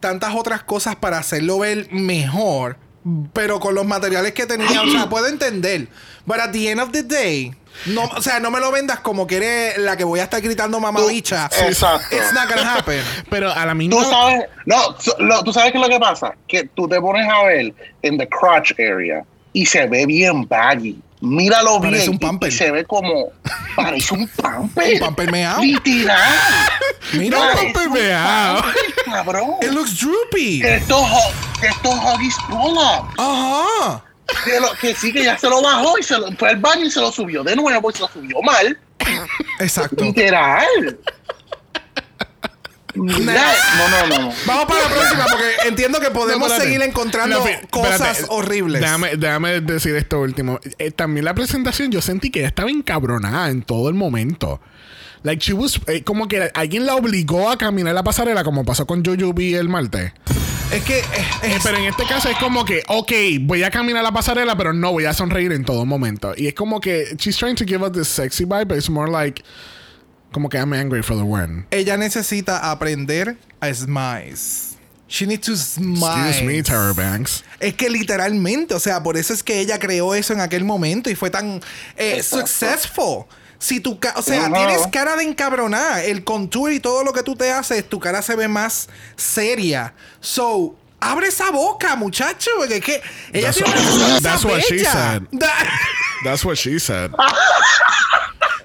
tantas otras cosas para hacerlo ver mejor. Pero con los materiales que tenía, o sea, puedo entender. But at the end of the day, no, o sea, no me lo vendas como que eres la que voy a estar gritando mamabicha. Exacto. It's not gonna happen. *laughs* Pero a la misma Tú sabes, no, lo- tú sabes qué es lo que pasa, que tú te pones a ver en the crotch area y se ve bien baggy. Míralo Parece bien un y- se ve como parece un pamper. Un pamper meao. Literal. *laughs* Mira, Parece pamper un meao. Cabrón. it looks droopy. Estos estos huggies pull up. Ajá. Que, lo- que sí, que ya se lo bajó y se lo fue al baño y se lo subió de nuevo y se lo subió mal. Exacto. Literal. No, no, no. Vamos para la próxima porque entiendo que podemos No, seguir encontrando No, cosas espérate. horribles. Déjame, déjame decir esto último. Eh, también la presentación, yo sentí que ella estaba encabronada en todo el momento. Like she was, eh, como que alguien la obligó a caminar la pasarela, como pasó con Jojo B el martes. Es que eh, es- pero en este caso es como que, ok, voy a caminar la pasarela, pero no voy a sonreír en todo momento. Y es como que she's trying to give us this sexy vibe, but it's more like, como que I'm angry for the win. ella necesita aprender a smize. She needs to smile. Excuse me, Tara Banks. Es que literalmente, o sea, por eso es que ella creó eso en aquel momento y fue tan eh, successful. Si tu ca- o sea, tienes cara de encabronar, el contour y todo lo que tú te haces, tu cara se ve más seria. So, abre esa boca, muchacho, porque es que ella That's tiene what- una that's what she said. Da- That's what she said. *laughs*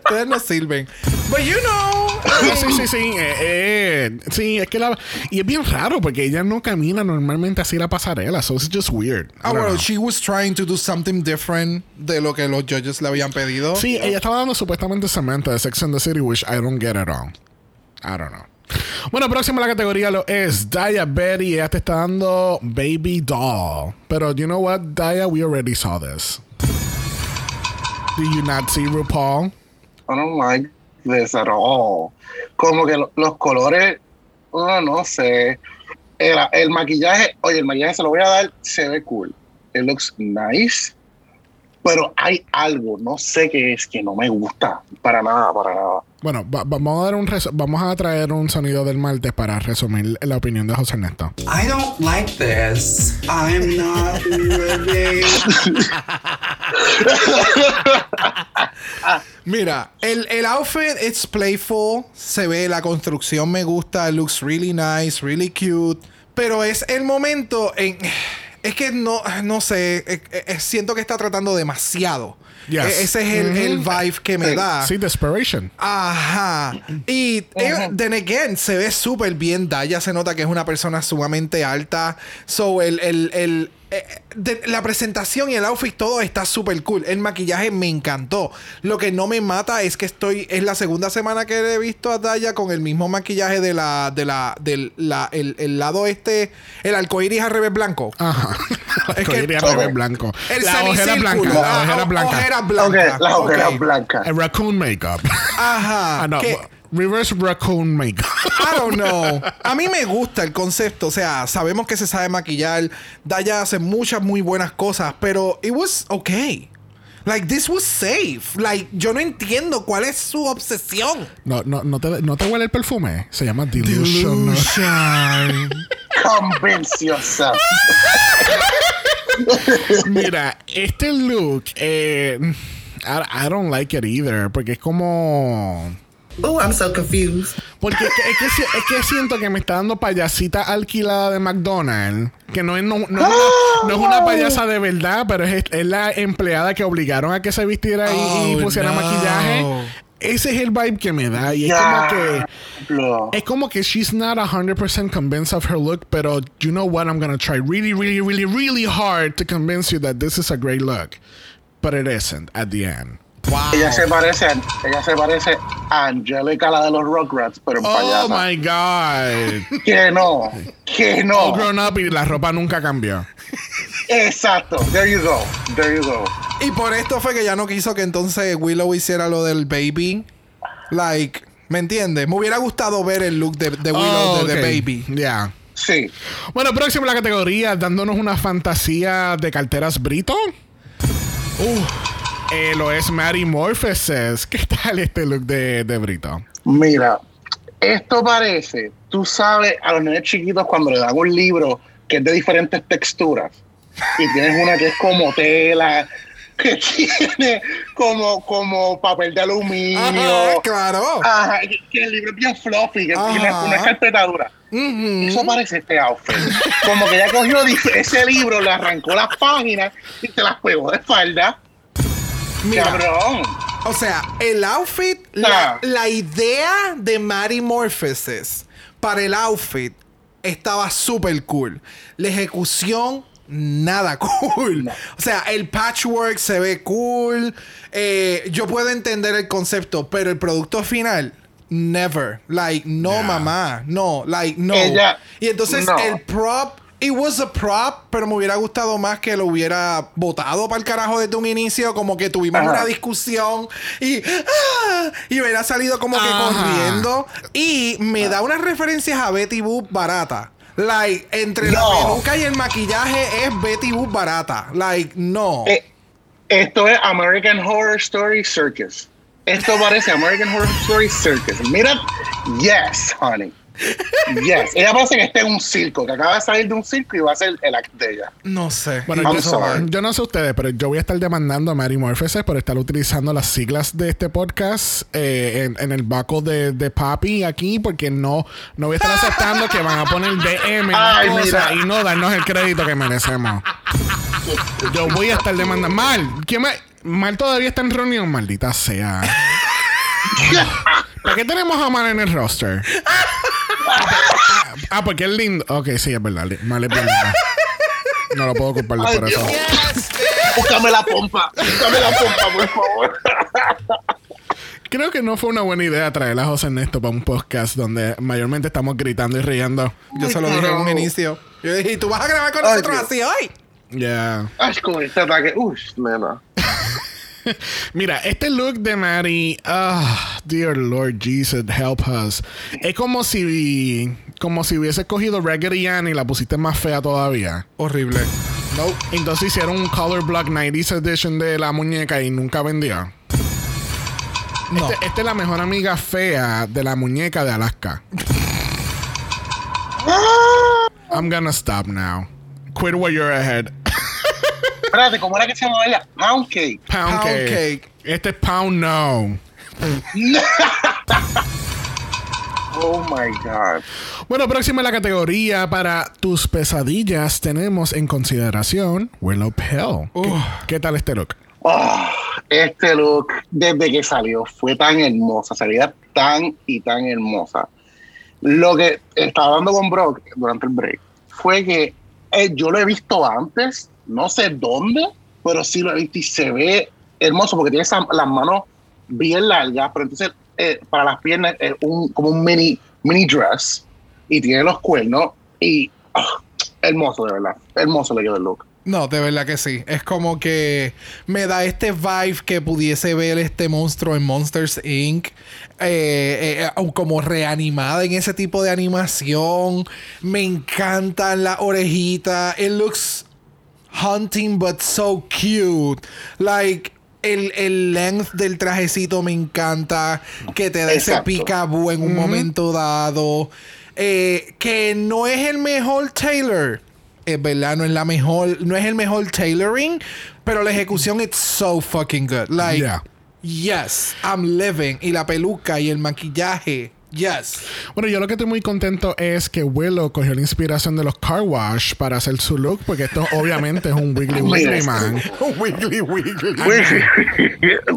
Ustedes no sirven. But you know. sí, sí, sí. eh, eh, sí, es que la. Y es bien raro porque ella no camina normalmente así la pasarela. So it's just weird. I Ah, know. she was trying to do something different de lo que los judges le habían pedido. Sí, ella estaba dando supuestamente Samantha de Sex and the City, which I don't get at all. I don't know. Bueno, próxima a la categoría lo es Daya Betty. Ella te está dando Baby Doll. Pero, you know what, Daya, we already saw this. Do you not see RuPaul? I don't like this at all. Como que lo- los colores, oh, no sé. El, el maquillaje, oye, el maquillaje se lo voy a dar, se ve cool. It looks nice. Pero hay algo, no sé qué es, que no me gusta. Para nada, para nada. Bueno, va- vamos a dar un vamos a traer un sonido del martes para resumir la opinión de José Ernesto. I don't like this. I'm not ready. *laughs* Mira, el, el outfit, it's playful. Se ve, la construcción me gusta. It looks really nice, really cute. Pero es el momento en. Es que no, no sé. eh, eh, siento que está tratando demasiado. Yes. E- ese es el, el vibe que me Sí. da. Sí, Desperation. Ajá. Y eh, then again, se ve súper bien. Daya se nota que es una persona sumamente alta. So, el, el, el, eh, de- la presentación y el outfit, todo está súper cool. El maquillaje me encantó. Lo que no me mata es que estoy. Es la segunda semana que he visto a Daya con el mismo maquillaje de la. de la. del la, el, el lado este. El arcoíris al revés blanco. Ajá. *laughs* Que- Arcoíris al revés blanco. El la ojera blanca. La ojera blanca. ojera Ok, blanca. El raccoon makeup. Ajá. *laughs* Ah, no. que- Reverse raccoon makeup. I don't know. A mí me gusta el concepto. O sea, sabemos que se sabe maquillar. Daya hace muchas muy buenas cosas, pero it was okay. Like, this was safe. Like, yo no entiendo cuál es su obsesión. No, no, no, te, no te huele el perfume. Se llama Delusion. ¿no? *laughs* Convince yourself. *laughs* Mira, este look, eh, I, I don't like it either. Porque es como. Oh, I'm so confused. Porque es que, es que si- es que siento que me está dando payasita alquilada de McDonald's. Que no es, no, no es una, no es una payasa de verdad, pero es, es la empleada que obligaron a que se vistiera y, y Oh, pusiera no. maquillaje. Ese es el vibe que me da. Y es como que. Es como que she's not 100% convinced of her look, pero you know what? I'm gonna try really, really, really, really hard to convince you that this is a great look. But it isn't at the end. Wow. Ella se parece, a- ella se parece a Angelica, la de los Rugrats, pero en Oh payasa. my God. *laughs* Que no, que no. All grown up y la ropa nunca cambió. Exacto. There you go. There you go. Y por esto fue que ya no quiso que entonces Willow hiciera lo del baby. Like, ¿me entiendes? Me hubiera gustado ver el look de, de Willow Oh, de The. Baby. Yeah. Sí. Bueno, próximo la categoría, dándonos una fantasía de carteras Brito. Uh, eh, lo es Mary Morpheses. ¿Qué tal este look de, de Brito? Mira, esto parece, tú sabes, a los niños chiquitos cuando le dan un libro que es de diferentes texturas y tienes una que es como tela, *laughs* que tiene como, como papel de aluminio. Ajá, claro. Ajá, que, que el libro es bien fluffy, que tiene una escarpetadura. Ujú. Eso parece este outfit. Como que ella cogió ese libro, le arrancó las páginas y se las pegó de espalda. Mira, Cabrón. o sea, el outfit, la, Ah. la idea de Mary Morpheses para el outfit estaba súper cool. La ejecución, nada *laughs* cool. O sea, el patchwork se ve cool. Eh, yo puedo entender el concepto, pero el producto final, never. Like, no, Yeah. mamá. No, like, no. Ella- y entonces no. el prop. It was a prop, pero me hubiera gustado más que lo hubiera votado para el carajo desde un inicio, como que tuvimos Ajá. una discusión y, ¡ah! y hubiera salido como que Ajá. corriendo. Y me da unas referencias a Betty Boop barata. Like, entre la peluca y el maquillaje es Betty Boop barata. Like, no. Eh, esto es American Horror Story Circus. Esto parece American Horror Story Circus. Mira, yes, honey. Yes. Ella parece que está en un circo, que acaba de salir de un circo y va a ser el act de ella. no sé. Bueno, I'm yo, sorry. yo no sé ustedes, pero yo voy a estar demandando a Mary Morpheses por estar utilizando las siglas de este podcast eh, en, en el baco de, de Papi aquí, porque no, no voy a estar aceptando que van a poner DM Ay, y no darnos el crédito que merecemos. Yo voy a estar demandando. Mal, ¿quién me- Mal todavía está en reunión, maldita sea. *laughs* ¿Para qué tenemos a Mal en el roster? Ah, ah, porque es lindo. Ok, sí, es verdad. Mal es. No lo puedo culpar por eso. Dios. Búscame la pompa. Búscame la pompa, por favor. Creo que no fue una buena idea traer a José Ernesto para un podcast donde mayormente estamos gritando y riendo. Yo se lo dije en un inicio. Yo dije, ¿y tú vas a grabar con Ay, nosotros Dios. así hoy? Yeah. Ay, con este ataque. Uy, nena. Mira, este look de Mary, ah, dear Lord Jesus, help us. Es como si, como si hubiese cogido Raggedy Ann y la pusiste más fea todavía. Horrible. No. Entonces hicieron un Color Block 90s Edition de la muñeca y nunca vendió. No. Este- Esta es la mejor amiga fea de la muñeca de Alaska. *laughs* I'm gonna stop now. Quit while you're ahead. Espérate, ¿cómo era que se llamaba ella? Pound Cake. Pound, Pound cake. cake. Este es Pound No. *laughs* Oh my God. Bueno, próxima en la categoría para tus pesadillas tenemos en consideración Willow Pill. ¿Qué, qué tal este look? Oh, este look, desde que salió, fue tan hermosa, salía tan y tan hermosa. Lo que estaba hablando con Brock durante el break fue que eh, yo lo he visto antes, no sé dónde, pero sí lo he y se ve hermoso porque tiene las manos bien largas, pero entonces eh, para las piernas es un, como un mini, mini dress y tiene los cuernos y ah, hermoso, de verdad. Hermoso le quedó el look. No, de verdad que sí. Es como que me da este vibe que pudiese ver este monstruo en Monsters Inc. eh, eh, eh, como reanimada en ese tipo de animación. Me encantan las orejitas. It looks hunting but so cute. Like. El, el length del trajecito me encanta. Que te da ese Exacto. picaboo en un momento dado. Eh, que no es el mejor Taylor. Es verdad, no es la mejor, no es el mejor tailoring, pero la ejecución it's so fucking good. Like, Yeah. yes, I'm living. Y la peluca y el maquillaje, yes. Bueno, yo lo que estoy muy contento es que Willow cogió la inspiración de los car wash para hacer su look, porque esto obviamente es un Wiggly *laughs* Wiggly Man. *laughs* wiggly, wiggly.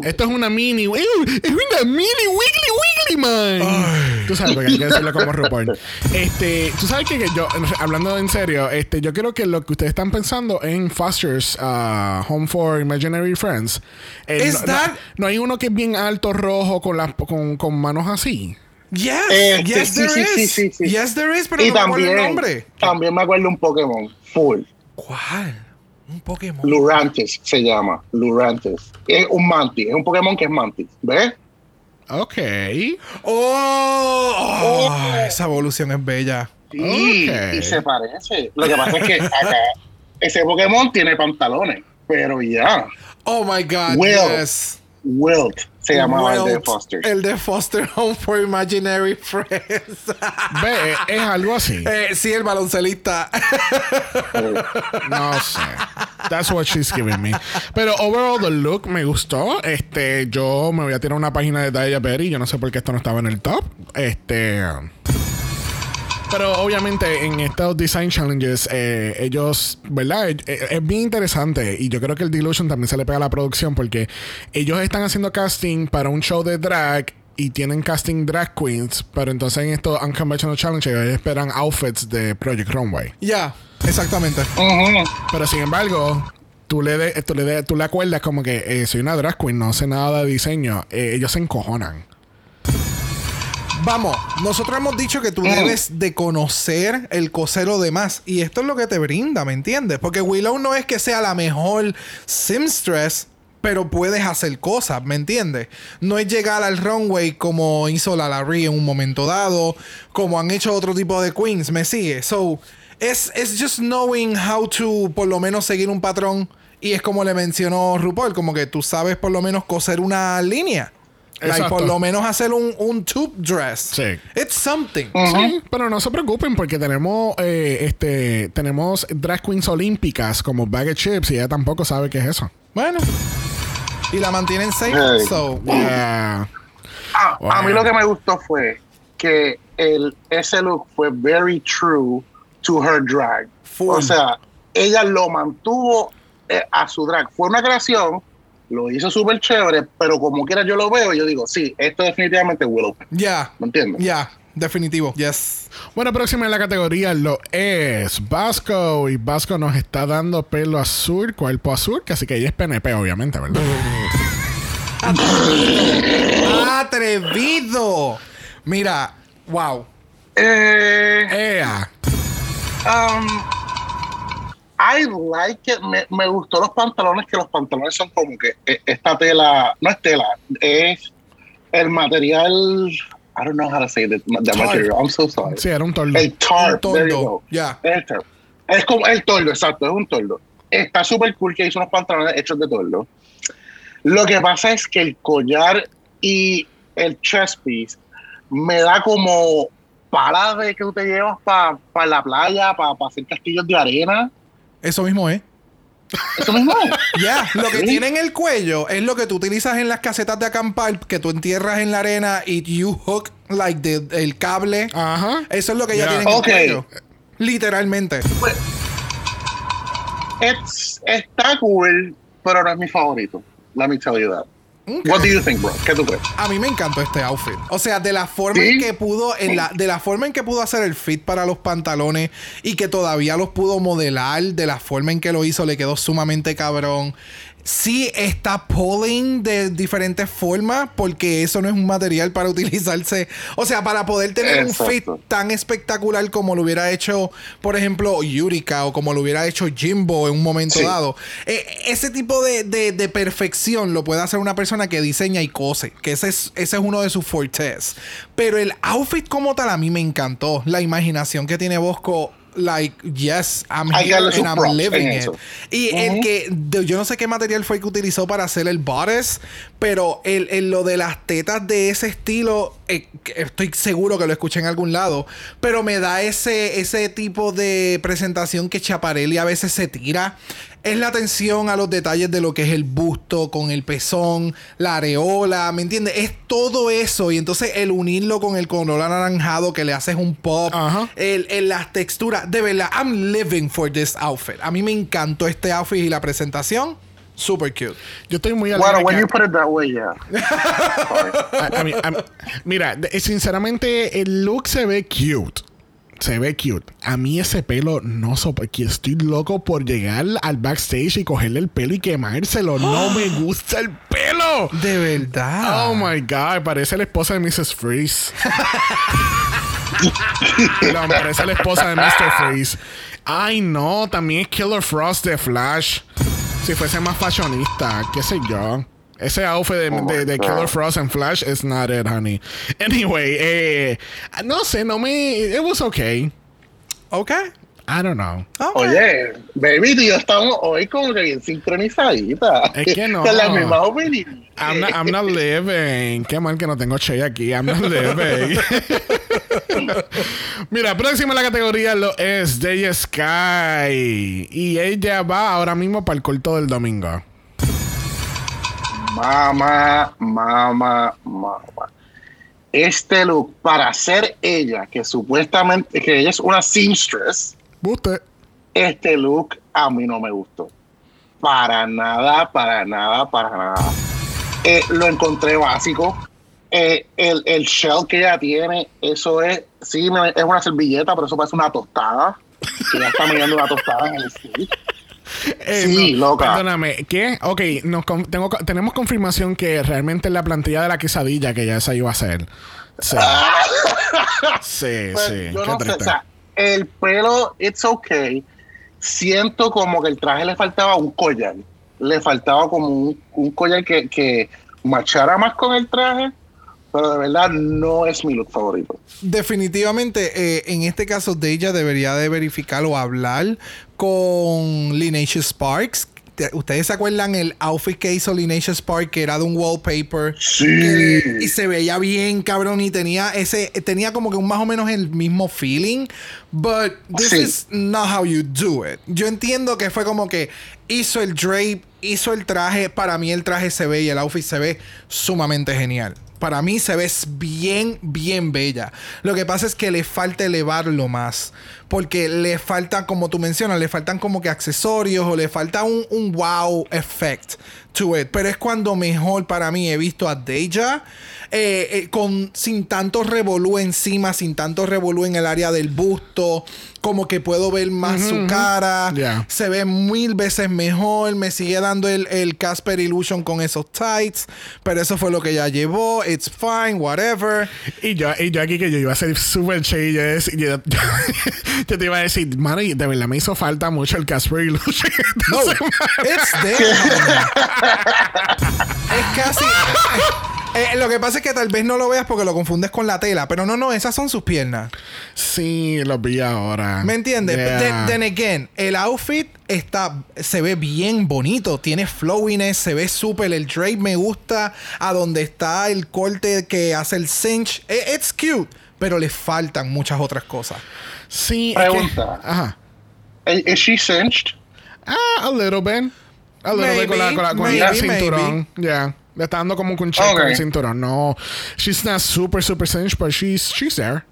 Esto es una mini. ¡Ew! ¡Es una mini Wiggly Wiggly Man! Tú sabes, porque hay que decirlo como RuPaul. Este, tú sabes que, que yo, hablando en serio, este, yo creo que lo que ustedes están pensando en Foster's uh, Home for Imaginary Friends. eh, Is no, that- no- no hay uno que es bien alto, rojo, con, las con, con manos así. Yes, Este, yes, sí, there sí, is. sí. Yes, there is, pero y no me acuerdo el también, nombre. también me acuerdo un Pokémon, full. ¿Cuál? Un Pokémon. Lurantis se llama, Lurantis. Es un Mantis, es un Pokémon que es Mantis, ¿ves? Ok. Oh, oh, esa evolución es bella. Sí, y se parece. Lo que pasa es que acá ese Pokémon tiene pantalones, pero ya, Oh my God, Will. yes. Wilt se llamaba el de Foster. El de Foster Home for Imaginary Friends. Ve, es algo así. *laughs* Eh, sí, el baloncelista. No sé. That's what she's giving me. Pero overall the look me gustó. Este, yo me voy a tirar una página de Daya Berry. Yo no sé por qué esto no estaba en el top. Este. Pero obviamente en estos design challenges, eh, ellos, ¿verdad? Eh, eh, Es, bien interesante. Y yo creo que el Delusion también se le pega a la producción porque ellos están haciendo casting para un show de drag y tienen casting drag queens. Pero entonces en estos Unconventional Challenges ellos esperan outfits de Project Runway. Ya, exactamente. Ujú. Pero sin embargo, tú le, de- tú le, de- tú le acuerdas como que eh, soy una drag queen, no sé nada de diseño. Eh, ellos se encojonan. Vamos, nosotros hemos dicho que tú debes de conocer el coser lo demás. Y esto es lo que te brinda, ¿me entiendes? Porque Willow no es que sea la mejor seamstress, pero puedes hacer cosas, ¿me entiendes? No es llegar al runway como hizo la Larry en un momento dado, como han hecho otro tipo de queens, ¿me sigue? So, es, es just knowing how to por lo menos seguir un patrón. Y es como le mencionó RuPaul, como que tú sabes por lo menos coser una línea. Like, por lo menos hacer un, un tube dress. Sí. It's something. Sí, pero no se preocupen porque tenemos eh, este tenemos drag queens olímpicas como Bag of Chips y ella tampoco sabe qué es eso. Bueno. Y la mantienen safe. Hey. So, Yeah. Ah, A mí Wow. lo que me gustó fue que el, ese look fue very true to her drag. Full. O sea, ella lo mantuvo eh, a su drag. Fue una creación, lo hizo súper chévere, pero como quiera yo lo veo, yo digo, sí, esto definitivamente es Willow. ya. ¿Me entiendes? Ya. Definitivo. Yes. Bueno, próxima en la categoría lo es Vasco. Y Vasco nos está dando pelo azul, cuerpo azul, que así que ella es PNP, obviamente, ¿verdad? Atrevido. Mira. Wow. Eh, Ea. um, I like it. Me, me gustó los pantalones, que los pantalones son como que eh, esta tela, no es tela, es el material. I don't know how to say the, the material. I'm so sorry. Sí, era un tordo. El tarp. Un toldo. El tarp. Es como el toldo, exacto, es un toldo. está súper cool que hizo unos pantalones hechos de tordo. Lo que pasa es que el collar y el chest piece me da como palas de que tú te llevas para la playa, para hacer castillos de arena. Eso mismo es. Eso mismo es. Ya, lo que Sí. tiene en el cuello es lo que tú utilizas en las casetas de acampar, que tú entierras en la arena y you hook like the- el cable. Ajá. Eso es lo que ella Ya. tiene en el cuello. Literalmente. Es- está cool, pero no es mi favorito. La me What do you think, bro? ¿Qué tú crees? A mí me encantó este outfit. O sea, de la forma ¿Sí? en que pudo, en la, de la forma en que pudo hacer el fit para los pantalones y que todavía los pudo modelar, de la forma en que lo hizo, le quedó sumamente cabrón. Sí está pulling de diferentes formas porque eso no es un material para *laughs* utilizarse. O sea, para poder tener un fit tan espectacular como lo hubiera hecho, por ejemplo, Yurika o como lo hubiera hecho Jimbo en un momento Sí. dado. Eh, ese tipo de, de- de perfección lo puede hacer una persona que diseña y cose, que ese es, ese es uno de sus fortes. Pero el outfit como tal a mí me encantó. La imaginación que tiene Bosco. Like, yes, I'm here and I'm living it. eso. Y el Ujú. que de- yo no sé qué material fue que utilizó para hacer el bodice, pero el, el- lo de las tetas de ese estilo, eh, estoy seguro que lo escuché en algún lado, pero me da ese, ese tipo de presentación que Chaparelli a veces se tira. Es la atención a los detalles de lo que es el busto con el pezón, la areola, ¿me entiendes? Es todo eso y entonces el unirlo con el color anaranjado que le haces un pop, Ajá. el, el- las texturas, de verdad, I'm living for this outfit. A mí me encantó este outfit y la presentación, super cute. Yo estoy muy Bueno, alegre when que- you put it that way, yeah. *laughs* Mira, sinceramente, el look se ve cute. Se ve cute. A mí ese pelo no soporto. Estoy loco por llegar al backstage y cogerle el pelo y quemárselo. No *gasps* me gusta el pelo. De verdad. Oh my god, parece la esposa de Mrs. Freeze. *laughs* no, parece la esposa de Mr. Freeze. Ay, no, también es Killer Frost de Flash. Si fuese más fashionista, qué sé yo. Ese outfit de, Oh de-. Killer Frost en Flash is not it, honey. Anyway, eh, no sé, no me. It was okay. Ok. I don't know. Oye, baby, yo estamos hoy como que bien sincronizaditas. Es que *laughs* no. Con las mismas opiniones. I'm not, I'm not living. Qué mal que no tengo Che aquí. I'm not living. *laughs* Mira, próxima en la categoría lo es Day Sky. Y ella va ahora mismo para el corto del domingo. Mamá, mamá, mamá. Este look, para ser ella, que supuestamente, que ella es una seamstress, este look a mí no me gustó. Para nada, para nada, para nada. Eh, lo encontré básico. Eh, el, el shell que ella tiene, eso es, sí, es una servilleta, pero eso parece una tostada. Que ya está mirando una tostada en el stage. Eh, Sí, loca. Perdóname, ¿qué? Ok, nos con- tengo, tenemos confirmación que realmente es la plantilla de la quesadilla que ya esa iba a hacer. Sí. *laughs* sí, Pues, sí. yo qué no sé, o sea, el pelo, it's okay. Siento como que el traje le faltaba un collar. Le faltaba como un, un collar que, que machara más con el traje. Pero de verdad no es mi look favorito. Definitivamente, eh, en este caso de ella debería de verificar o hablar con Lineage Sparks. Te- ¿Ustedes se acuerdan el outfit que hizo Lineage Sparks que era de un wallpaper? Sí. Que- y se veía bien, cabrón, y tenía ese, tenía como que un más o menos el mismo feeling. But this Sí. is not how you do it. Yo entiendo que fue como que hizo el drape, hizo el traje. Para mí el traje se ve y el outfit se ve sumamente genial. Para mí se ve bien, bien bella. Lo que pasa es que le falta elevarlo más. Porque le falta, como tú mencionas, le faltan como que accesorios o le falta un, un wow effect Pero es cuando mejor para mí he visto a Deja eh, eh, con, sin tanto revolú encima, sin tanto revolú en el área del busto. Como que puedo ver más su cara. Yeah. Se ve mil veces mejor. Me sigue dando el, el Casper Illusion con esos tights. Pero eso fue lo que ya llevó. It's fine, whatever. Y yo, y yo aquí que yo iba a ser súper chill. Yo, dec- *laughs* yo, yo te iba a decir, mano, de verdad me hizo falta mucho el Casper Illusion. esta No, it's there. *laughs* es casi. Lo que pasa es que tal vez no lo veas porque lo confundes con la tela. Pero no, no, esas son sus piernas. Sí, lo vi ahora. ¿Me entiendes? Yeah. Then, then again, el outfit está, se ve bien bonito, tiene flowiness, se ve súper. El drape me gusta. A donde está el corte que hace el cinch. Eh, It's cute, pero le faltan muchas otras cosas. Sí, es que- Pregunta. Ajá. ¿Es is she cinched? Ah, a little bit. A little bit con la, con la, con Maybe, el cinturón. maybe. Yeah. Le está dando como un check con Okay. el cinturón. No. She's not super, super cinched, but she's, she's there.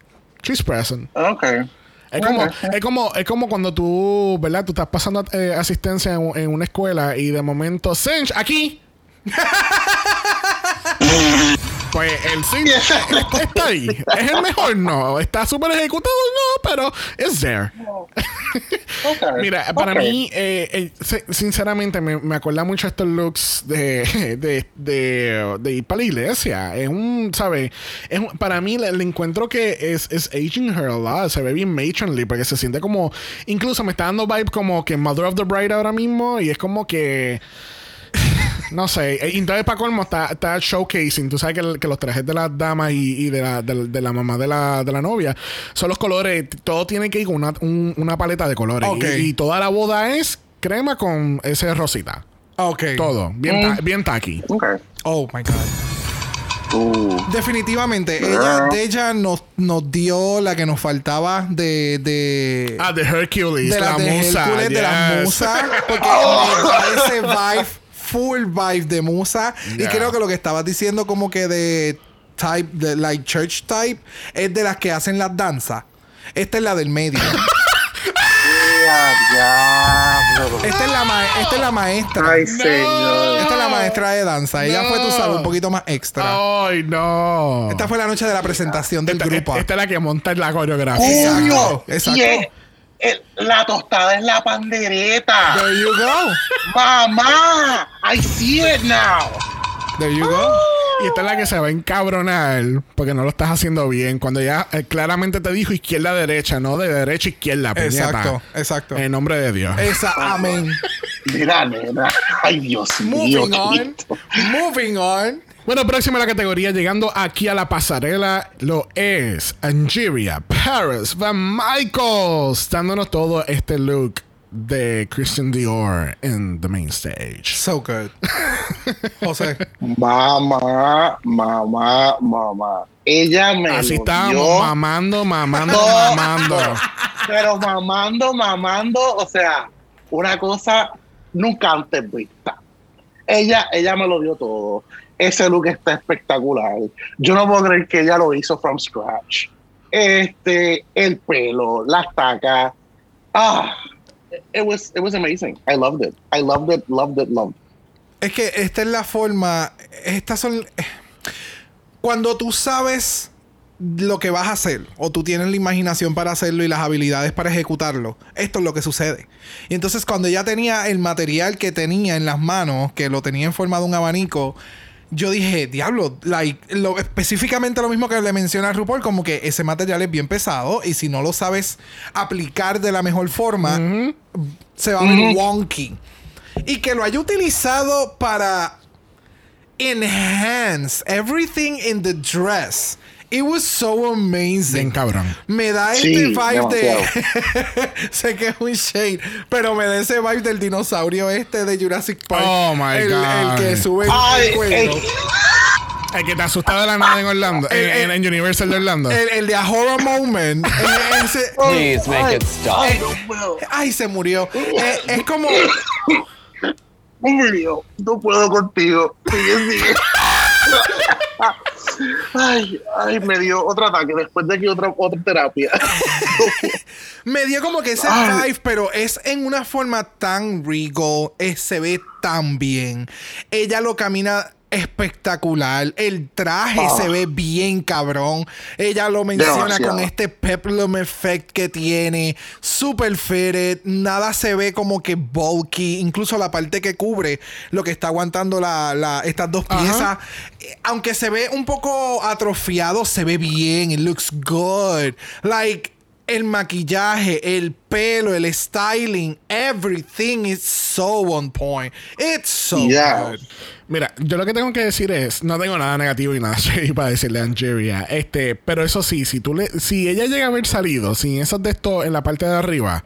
She's present. Okay. Es como, es como, es como cuando tú, ¿verdad? Tú estás pasando eh, asistencia en, en una escuela y de momento, cinch, aquí. *laughs* pues el cinch *laughs* está ahí. ¿Es el mejor? No. ¿Está súper ejecutado? No, pero it's there. Okay. *laughs* Mira, para mí, eh, eh, sinceramente, me, me acuerda mucho estos looks de, de, de, de ir para la iglesia. Es un, ¿sabes? Es un- para mí, le encuentro que es, es aging her a lot. Se ve bien matronly porque se siente como. Incluso me está dando vibe como que Mother of the Bride ahora mismo. Y es como que. No sé, eh, entonces para colmo está, está showcasing. Tú sabes que, el- que los trajes de las damas y, y de, la, de, de la mamá de la, de la novia son los colores. Todo tiene que ir con una, un- una paleta de colores. Y, y toda la boda es crema con ese rosita. Ok. Todo. Bien, ta- bien tacky. Okay. Oh my God. Uh. Definitivamente, ella, de ella nos, nos dio la que nos faltaba de. de Ah, de Hercules, de la, la de musa. Hércules, de la musa, porque *laughs* me da ese vibe, full vibe de musa. Y Yeah. creo que lo que estabas diciendo, como que de type, de like church type, es de las que hacen las danzas. Esta es la del medio. *laughs* Esta es la, ma- esta es la maestra. Ay, señor. Esta es la maestra de danza. Ella fue, tú sabes, un poquito más extra. Ay, no. Esta fue la noche de la presentación del Esta, grupo. esta es la que monta en la coreografía. Coño. exacto. Y es- el- la tostada es la pandereta. There you go. Mamá. I see it now. There you go. Y esta es la que se va a encabronar porque no lo estás haciendo bien. Cuando ya eh, claramente te dijo izquierda, derecha, no de derecha, izquierda. puñeta. Exacto, exacto. En nombre de Dios. Esa, amén. Mira, nena. Ay, Dios mío. Moving on. Moving on. Bueno, próxima a la categoría, llegando aquí a la pasarela, lo es Angeria Paris Van Michaels, dándonos todo este look de Christian Dior en the main stage. So good. José. Mamá, mamá, mamá. Ella me Así lo estábamos, dio, mamando, mamando, No. mamando. *laughs* pero mamando, mamando, o sea, una cosa nunca antes vista. Ella, ella me lo dio todo. Ese look está espectacular. Yo no puedo creer que ella lo hizo from scratch. Este, el pelo, las tacas. Ah, it was, it was amazing. I loved it. I loved it, loved it, loved it. Es que esta es la forma. Estas son. Cuando tú sabes lo que vas a hacer, o tú tienes la imaginación para hacerlo y las habilidades para ejecutarlo, esto es lo que sucede. Y entonces, cuando ella tenía el material que tenía en las manos, que lo tenía en forma de un abanico, yo dije, diablo, like, lo- específicamente lo mismo que le menciona a RuPaul, como que ese material es bien pesado y si no lo sabes aplicar de la mejor forma, se va a ver wonky. Y que lo haya utilizado para enhance everything in the dress. It was so amazing. Bien cabrón. Me da Sí, este vibe de. *laughs* sé que es un shade, pero me da ese vibe del dinosaurio este de Jurassic Park. Oh, my el, God. El que sube Ay, el cuello. El que te asustaba de la nada en Orlando, en, en- en Universal de Orlando. El, el de A Horror Moment. *laughs* Eh, ese- Please make it stop. Ay, se murió. Eh, es como. Julio, no puedo contigo. Sigue, sigue. *laughs* Ay, ay, me dio otro ataque después de que otra, otra terapia. *laughs* Me dio como que ese Ay. pero es en una forma tan regal, eh, se ve tan bien. Ella lo camina espectacular. El traje Ah. se ve bien cabrón. Ella lo menciona Demasiado. con este peplum effect que tiene. Super fitted. Nada se ve como que bulky. Incluso la parte que cubre lo que está aguantando la, la- estas dos piezas. Aunque se ve un poco atrofiado, se ve bien. It looks good. Like. El maquillaje, el pelo, el styling, everything is so on point. It's so Yeah. good. Mira, yo lo que tengo que decir es, no tengo nada negativo y nada *laughs* shady para decirle a Angeria, este, pero eso sí, si tú le, si ella llega a haber salido sin esos de estos en la parte de arriba,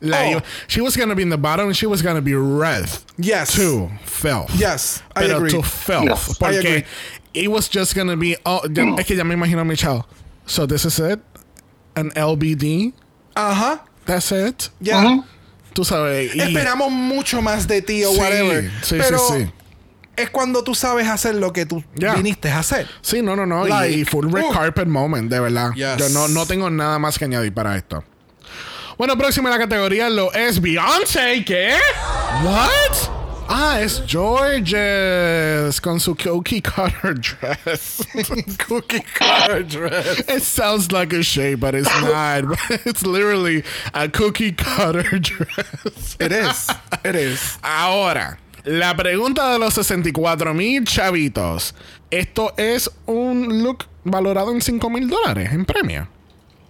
la Oh. iba- she was gonna be in the bottom, she was gonna be red. Yes. To filth. Yes, I pero agree. to filth, Yes, I porque agree. it was just gonna be, oh, ya- es que ya me imagino a Michelle. So this is it, an LBD, Ajá. that's it. Ya. Tú sabes. y- Esperamos mucho más de ti o Sí, whatever. sí, sí, pero sí. es cuando tú sabes hacer lo que tú viniste a hacer. Sí, no, no, no. y- Like, y, full red uh. carpet moment, de verdad. Yes. Yo no, no tengo nada más que añadir para esto. Bueno, próxima en la categoría lo es Beyoncé. ¿Qué? What? Ah, es Georges con su cookie cutter *laughs* dress. *laughs* Cookie cutter dress. It sounds like a shade, but it's *laughs* not. It's literally a cookie cutter dress. It is. It is. Ahora, la pregunta de los 64 mil chavitos. Esto es un look valorado en 5 mil dólares en premio.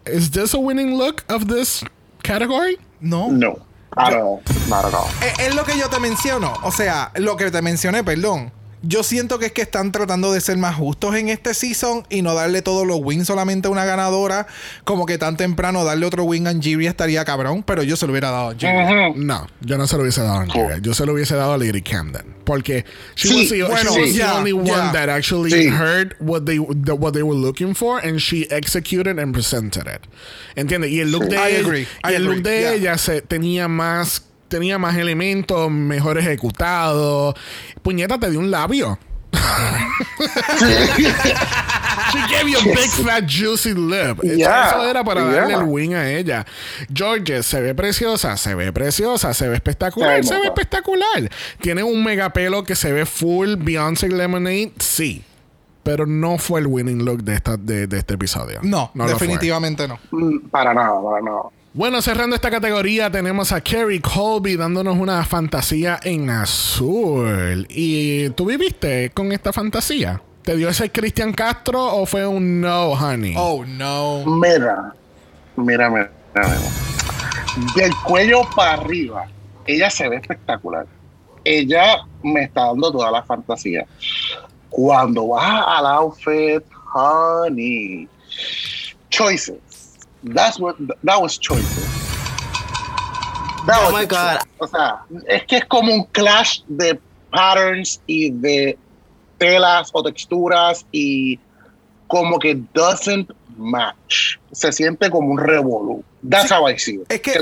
Is this a winning look of this category? No. No. At all. Not at all. Es, es lo que yo te menciono. O sea, lo que te mencioné, perdón. Yo siento que es que están tratando de ser más justos en este season y no darle todos los wins solamente a una ganadora. Como que tan temprano darle otro win a Angeria estaría cabrón, pero yo se lo hubiera dado a Angeria. No, yo no se lo hubiese dado a Angeria. Yo se lo hubiese dado a Lady Camden. Porque she Sí, was the, bueno, she was the only one yeah. that actually Sí. heard what they, the- what they were looking for and she executed and presented it. ¿Entiendes? Y el look Sí. de I ella, agree, y I el look de yeah. ella se, tenía más tenía más elementos, mejor ejecutado. Puñeta, te dio un labio. *laughs* She gave you a big fat juicy lip. Eso- Yeah, Eso era para darle yeah. el win a ella. George se ve preciosa, se ve preciosa, se ve espectacular, se ve espectacular. Tiene un mega pelo que se ve full Beyoncé Lemonade, sí. Pero no fue el winning look de, esta, de, de este episodio. No, lo fue. definitivamente no. Mm, Para nada, para nada. Bueno, cerrando esta categoría, tenemos a Kerry Colby dándonos una fantasía en azul. ¿Y tú viviste con esta fantasía? ¿Te dio ese Cristian Castro o fue un no, honey? Oh, no. Mira, mira, mira, mira. Del cuello para arriba, ella se ve espectacular. Ella me está dando toda la fantasía. Cuando vas al outfit, honey, choices. That's what that was choices. That Oh was my God. choice. O sea, es que es como un clash de patterns y de telas o texturas y como que doesn't match. Se siente como un revolú. That's how I see it. Es que,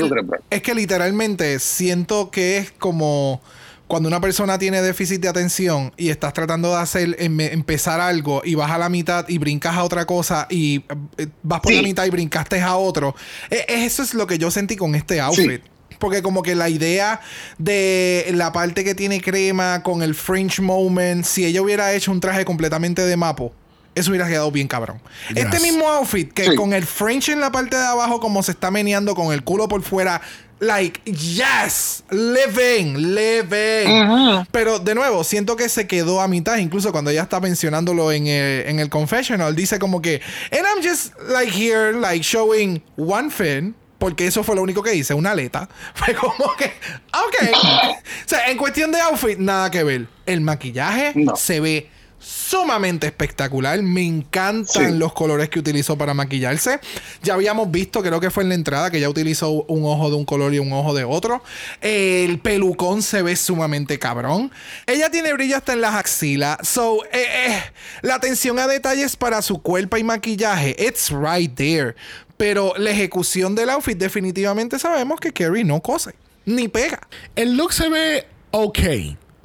es que literalmente siento que es como cuando una persona tiene déficit de atención y estás tratando de hacer em- empezar algo y vas a la mitad y brincas a otra cosa y eh, vas por Sí. la mitad y brincaste a otro. E- eso es lo que yo sentí con este outfit. Porque como que la idea de la parte que tiene crema con el French moment, si ella hubiera hecho un traje completamente de mapo, eso hubiera quedado bien cabrón. Este mismo outfit que Sí. con el French en la parte de abajo como se está meneando con el culo por fuera. Like, yes, living, living. Pero de nuevo, siento que se quedó a mitad. Incluso cuando ella está mencionándolo en el, en el confessional, dice como que, and I'm just like here, like showing one fin. Porque eso fue lo único que hice, una aleta. *laughs* Fue como que, ok. *laughs* o sea, en cuestión de outfit, nada que ver. El maquillaje No. se ve sumamente espectacular. Me encantan Sí. los colores que utilizó para maquillarse. Ya habíamos visto, creo que fue en la entrada, que ya utilizó un ojo de un color y un ojo de otro. El pelucón se ve sumamente cabrón. Ella tiene brillo hasta en las axilas. So, eh, eh, la atención a detalles para su cuerpo y maquillaje, it's right there. Pero la ejecución del outfit, definitivamente sabemos que Kerry no cose, ni pega. El look se ve ok.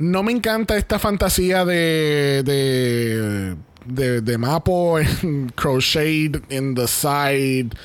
No me encanta esta fantasía de. de. de, de mapo en *laughs* crochet in the side.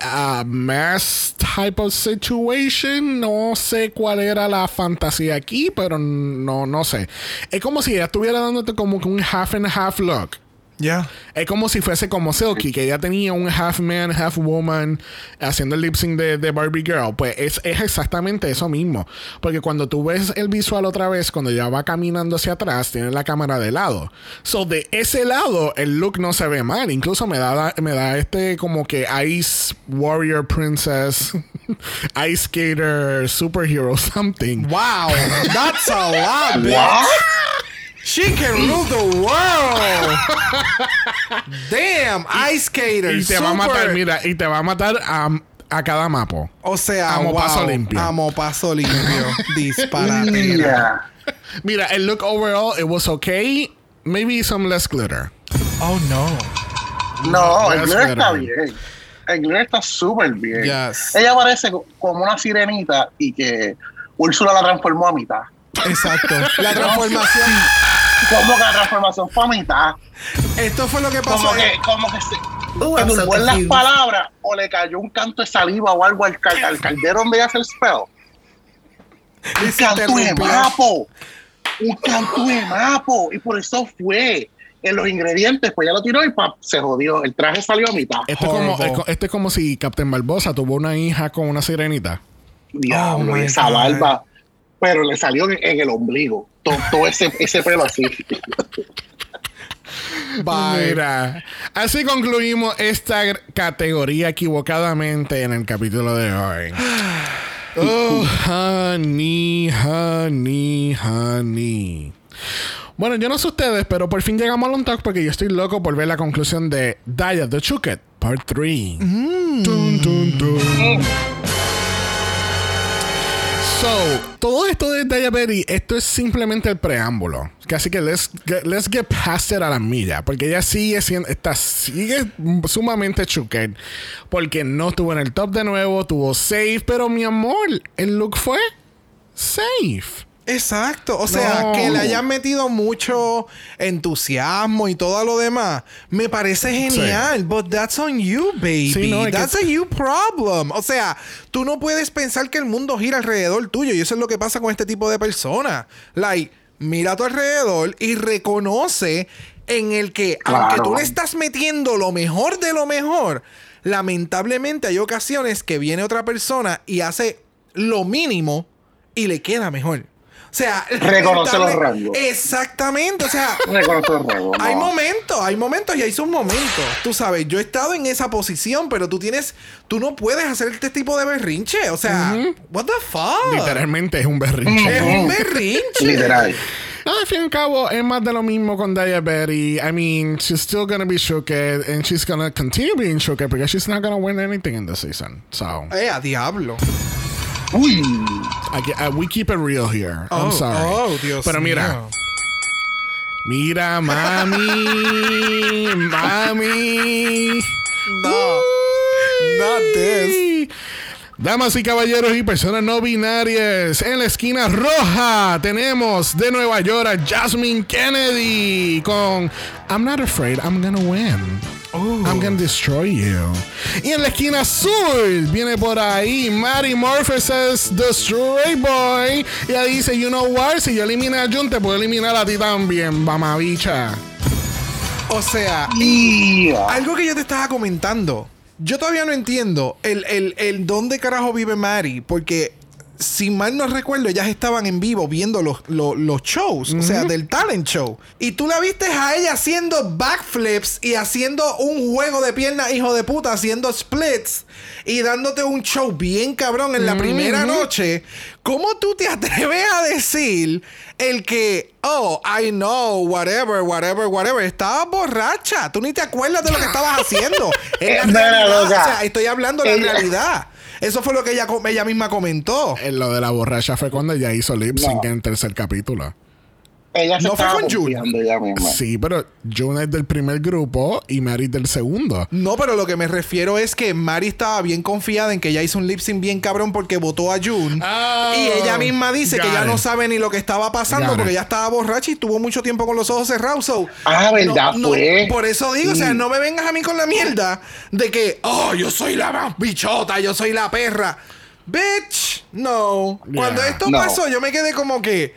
A mass type of situation. No sé cuál era la fantasía aquí, pero no, no sé. Es como si ella estuviera dándote como un half and half look. Ya. Es como si fuese como Silky, que ella tenía un half man, half woman haciendo el lip sync de, de Barbie Girl. Pues es, es exactamente eso mismo. Porque cuando tú ves el visual otra vez, cuando ella va caminando hacia atrás, tiene la cámara de lado. So, de ese lado, el look no se ve mal. Incluso me da, me da este como que Ice Warrior Princess, *laughs* Ice Skater, Superhero, *laughs* something. Wow, that's a lot, bitch. She can rule the world. *laughs* Damn, ice skater. Y te va a matar, mira, y te va a matar a, a cada mapo. O sea, Amo wow, paso limpio. Amo paso limpio. *laughs* Disparate. Yeah. Mira, el look overall, it was okay. Maybe some less glitter. Oh no. No, el glitter está bien. El glitter está súper bien. Yes. Ella parece co- como una sirenita y que Úrsula la transformó a mitad. Exacto. La *laughs* transformación. Como que la transformación fue a mitad. Esto fue lo que pasó. Como que, como que se, so en las palabras o le cayó un canto de saliva o algo al, cal- al caldero donde hace el spell. Un canto de mapo. Un canto de mapo. Y por eso fue. En los ingredientes, pues ya lo tiró y pa, se jodió. El traje salió a mitad. Esto es, como, esto es como si Captain Barbosa tuvo una hija con una sirenita. Diablo, Oh esa God. barba. Pero le salió en, en el ombligo. Todo, todo ese, ese pelo así. Mira, así concluimos esta categoría equivocadamente en el capítulo de hoy. *sighs* Oh, honey, honey, honey. Bueno, yo no sé ustedes, pero por fin llegamos al on talk porque yo estoy loco por ver la conclusión de Daya the Chuket, part 3. Tun, tun, tun. So, todo esto de Diabetes, esto es simplemente el preámbulo. Así que let's get, let's get past it a la milla. Porque ella sigue siendo, está, sigue sumamente chuquet. Porque no estuvo en el top de nuevo, tuvo safe. Pero mi amor, el look fue safe. Exacto. O sea, No. que le hayan metido mucho entusiasmo y todo lo demás. Me parece genial. But that's on you, baby. Sí, no, es que- that's a you problem. O sea, tú no puedes pensar que el mundo gira alrededor tuyo. Y eso es lo que pasa con este tipo de personas. Like, mira a tu alrededor y reconoce en el que, aunque tú le estás metiendo lo mejor de lo mejor, lamentablemente hay ocasiones que viene otra persona y hace lo mínimo y le queda mejor. O sea, Reconoce los rangos. Exactamente, o sea, *laughs* Reconoce el rango, hay momentos, hay momentos y hay sus momentos. Tú sabes, yo he estado en esa posición, pero tú tienes, tú no puedes hacer este tipo de berrinche. O sea, what the fuck? Literalmente es un berrinche. Es un berrinche. Literal. No, al fin y al cabo, es más de lo mismo con Diabetes. I mean, she's still gonna be shooked and she's gonna continue being shooked because she's not gonna win anything in the season. So, Eh, a diablo. Uy. I uh, we keep it real here. I'm Oh, sorry. oh, Dios Pero mira, mío. mira, mami, *laughs* mami. No. Not this. Damas y caballeros y personas no binarias, en la esquina roja tenemos de Nueva York a Jasmine Kennedy con I'm not afraid, I'm gonna win. I'm gonna destroy you. Y en la esquina azul viene por ahí Mary Morpheus The Stray Boy. Y ella dice, you know what, si yo elimino a Jun, te puedo eliminar a ti también, mamabicha. O sea, Yeah. algo que yo te estaba comentando. Yo todavía no entiendo el, el, el dónde carajo vive Mari. Porque, si mal no recuerdo, ellas estaban en vivo viendo los, los, los shows. O sea, del talent show. Y tú la viste a ella haciendo backflips y haciendo un juego de piernas, hijo de puta, haciendo splits. Y dándote un show bien cabrón en la primera noche. ¿Cómo tú te atreves a decir el que, oh, I know, whatever, whatever, whatever? Estabas borracha. Tú ni te acuerdas de lo que estabas haciendo. *laughs* Loca. O sea, estoy hablando de la realidad. Eso fue lo que ella, ella misma comentó. Eh, Lo de la borracha fue cuando ella hizo lip sync No. en el tercer capítulo. Ella se No fue con Jun. confiando ella misma. Sí, pero June es del primer grupo y Mary del segundo. No, pero lo que me refiero es que Mari estaba bien confiada en que ella hizo un lip sync bien cabrón porque votó a June. Oh, y ella misma dice que ya no sabe ni lo que estaba pasando Got porque ya estaba borracha y estuvo mucho tiempo con los ojos cerrados. So, Ah, ¿verdad? no- no, Fue. por eso digo, o sea, Sí. no me vengas a mí con la mierda de que, oh, yo soy la más bichota, yo soy la perra. Bitch, no. Yeah. Cuando esto No. pasó, yo me quedé como que,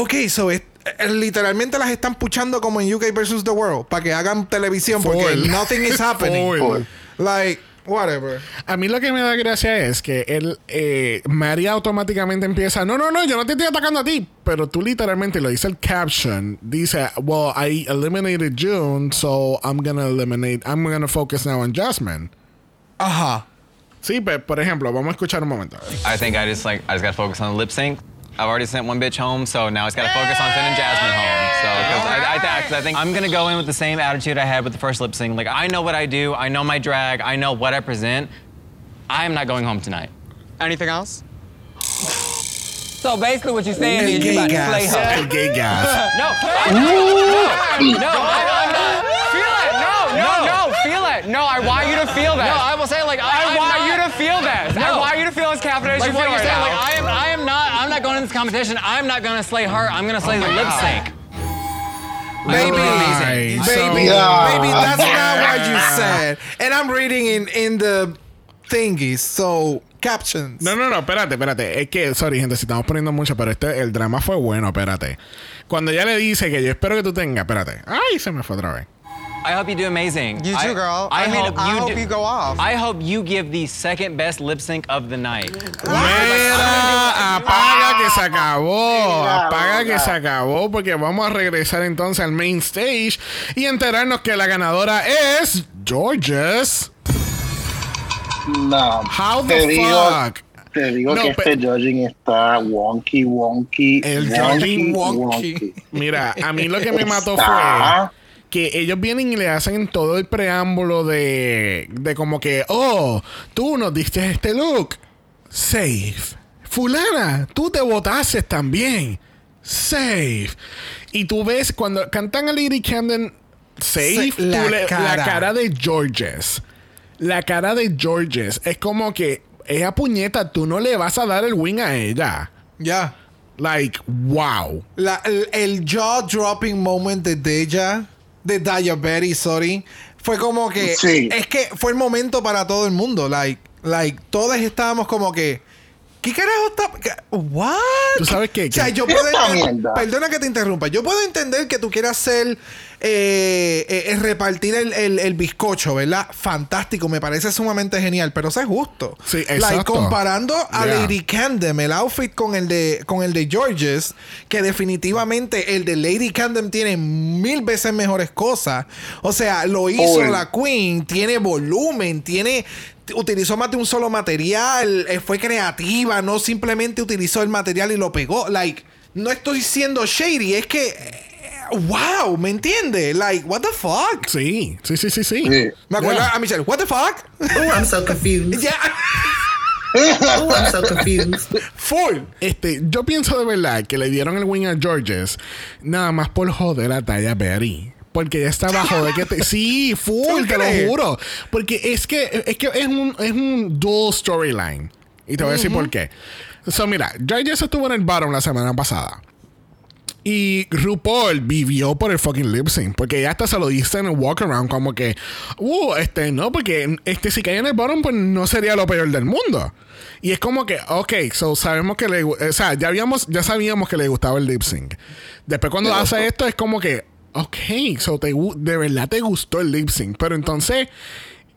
ok, so es- eh, literalmente las están puchando como en UK versus the World para que hagan televisión porque nothing is *laughs* happening. Full. Like, whatever. A mí lo que me da gracia es que él, eh, María automáticamente empieza, no, no, no, yo no te estoy atacando a ti. Pero tú literalmente lo dice el caption, dice, well, I eliminated June, so I'm gonna eliminate, I'm gonna focus now on Jasmine. Ajá. Sí, pero por ejemplo, vamos a escuchar un momento. I think I just like I just gotta focus on the lip sync. I've already sent one bitch home, so now I just gotta focus on sending Jasmine home. So, because I, I, th- I think I'm gonna go in with the same attitude I had with the first lip sync. Like I know what I do, I know my drag, I know what I present. I am not going home tonight. Anything else? So basically, what you're saying is you gay about to gas. slay her. El gay gas. *laughs* No, no, no, I, I'm not. Feel it. No, no, no. Feel it. No, I want you to feel that. No, I will say like I, I want not- you to feel this. I No. To confident as Like you now. like I am, I am not, I'm not going in this competition. I'm not gonna slay her. I'm gonna slay the lip sync. Baby, Right. baby, So- baby, that's not what you said. And I'm reading in, in the thingies, so captions. No, no, no, espérate, espérate. Es que, sorry, gente, si estamos poniendo mucho, pero este, el drama fue bueno, espérate. Cuando ella le dice que yo espero que tú tengas, espérate. Ay, se me fue otra vez. I hope you do amazing. You I- too, girl. I, I mean, hope I you hope do- you go off. I hope you give the second best lip sync of the night. Mira, apaga que se acabó. Apaga que se acabó porque vamos a regresar entonces al main stage y enterarnos que la ganadora es Georges. No. How the te digo, fuck? Te digo No, que este judging está wonky, wonky. El wonky, judging wonky. Mira, a mí lo que me mató fue que ellos vienen y le hacen todo el preámbulo de, de como que, oh, tú nos diste este look. Safe. Fulana, tú te votaste también. Safe. Y tú ves cuando cantan a Lady Camden Safe, la le- cara. la cara de Georges. La cara de Georges es como que esa puñeta, tú no le vas a dar el win a ella. Ya. Like, wow. La- el, el jaw-dropping moment de Deja, de Berry, sorry, fue como que. Sí. Es que fue el momento para todo el mundo. Like, like, todos estábamos como que. ¿Qué carajo está.? ¿What? ¿Tú sabes qué? O sea, yo puedo. Perdona que te interrumpa. Yo puedo entender que tú quieras ser. eh, eh, eh, repartir el, el- el bizcocho, ¿verdad? Fantástico, me parece sumamente genial, pero sé justo. Sí, Like, exacto. comparando a Yeah. Lady Camden, el outfit con el de con el de Georges, que definitivamente el de Lady Camden tiene mil veces mejores cosas. O sea, lo hizo la Queen, tiene volumen, tiene utilizó más de un solo material, eh, fue creativa, no simplemente utilizó el material y lo pegó. Like, no estoy siendo shady, es que eh, wow, ¿me entiendes? Like, what the fuck? Sí, sí, sí, sí, sí. Me acuerdo Yeah. a Michelle, what the fuck? Oh, I'm so confused. *laughs* Ya. Oh, I'm so confused. Full. Este, yo pienso de verdad que le dieron el win a Georges nada más por joder a Taya Berry. Porque ya estaba joder que te. Sí, full, ¿Tú te lo juro. Porque es que es que es un, es un dual storyline. Y te voy a decir por qué. So, mira, Georges estuvo en el bottom la semana pasada. Y RuPaul vivió por el fucking lip sync. Porque ya hasta se lo dice en el walk around. Como que, uh, este, no, porque este, si cae en el bottom, pues no sería lo peor del mundo. Y es como que, ok, so sabemos que le. O sea, ya, habíamos, ya sabíamos que le gustaba el lip sync. Después, cuando hace esto, es como que, ok, so te, de verdad te gustó el lip sync. Pero entonces.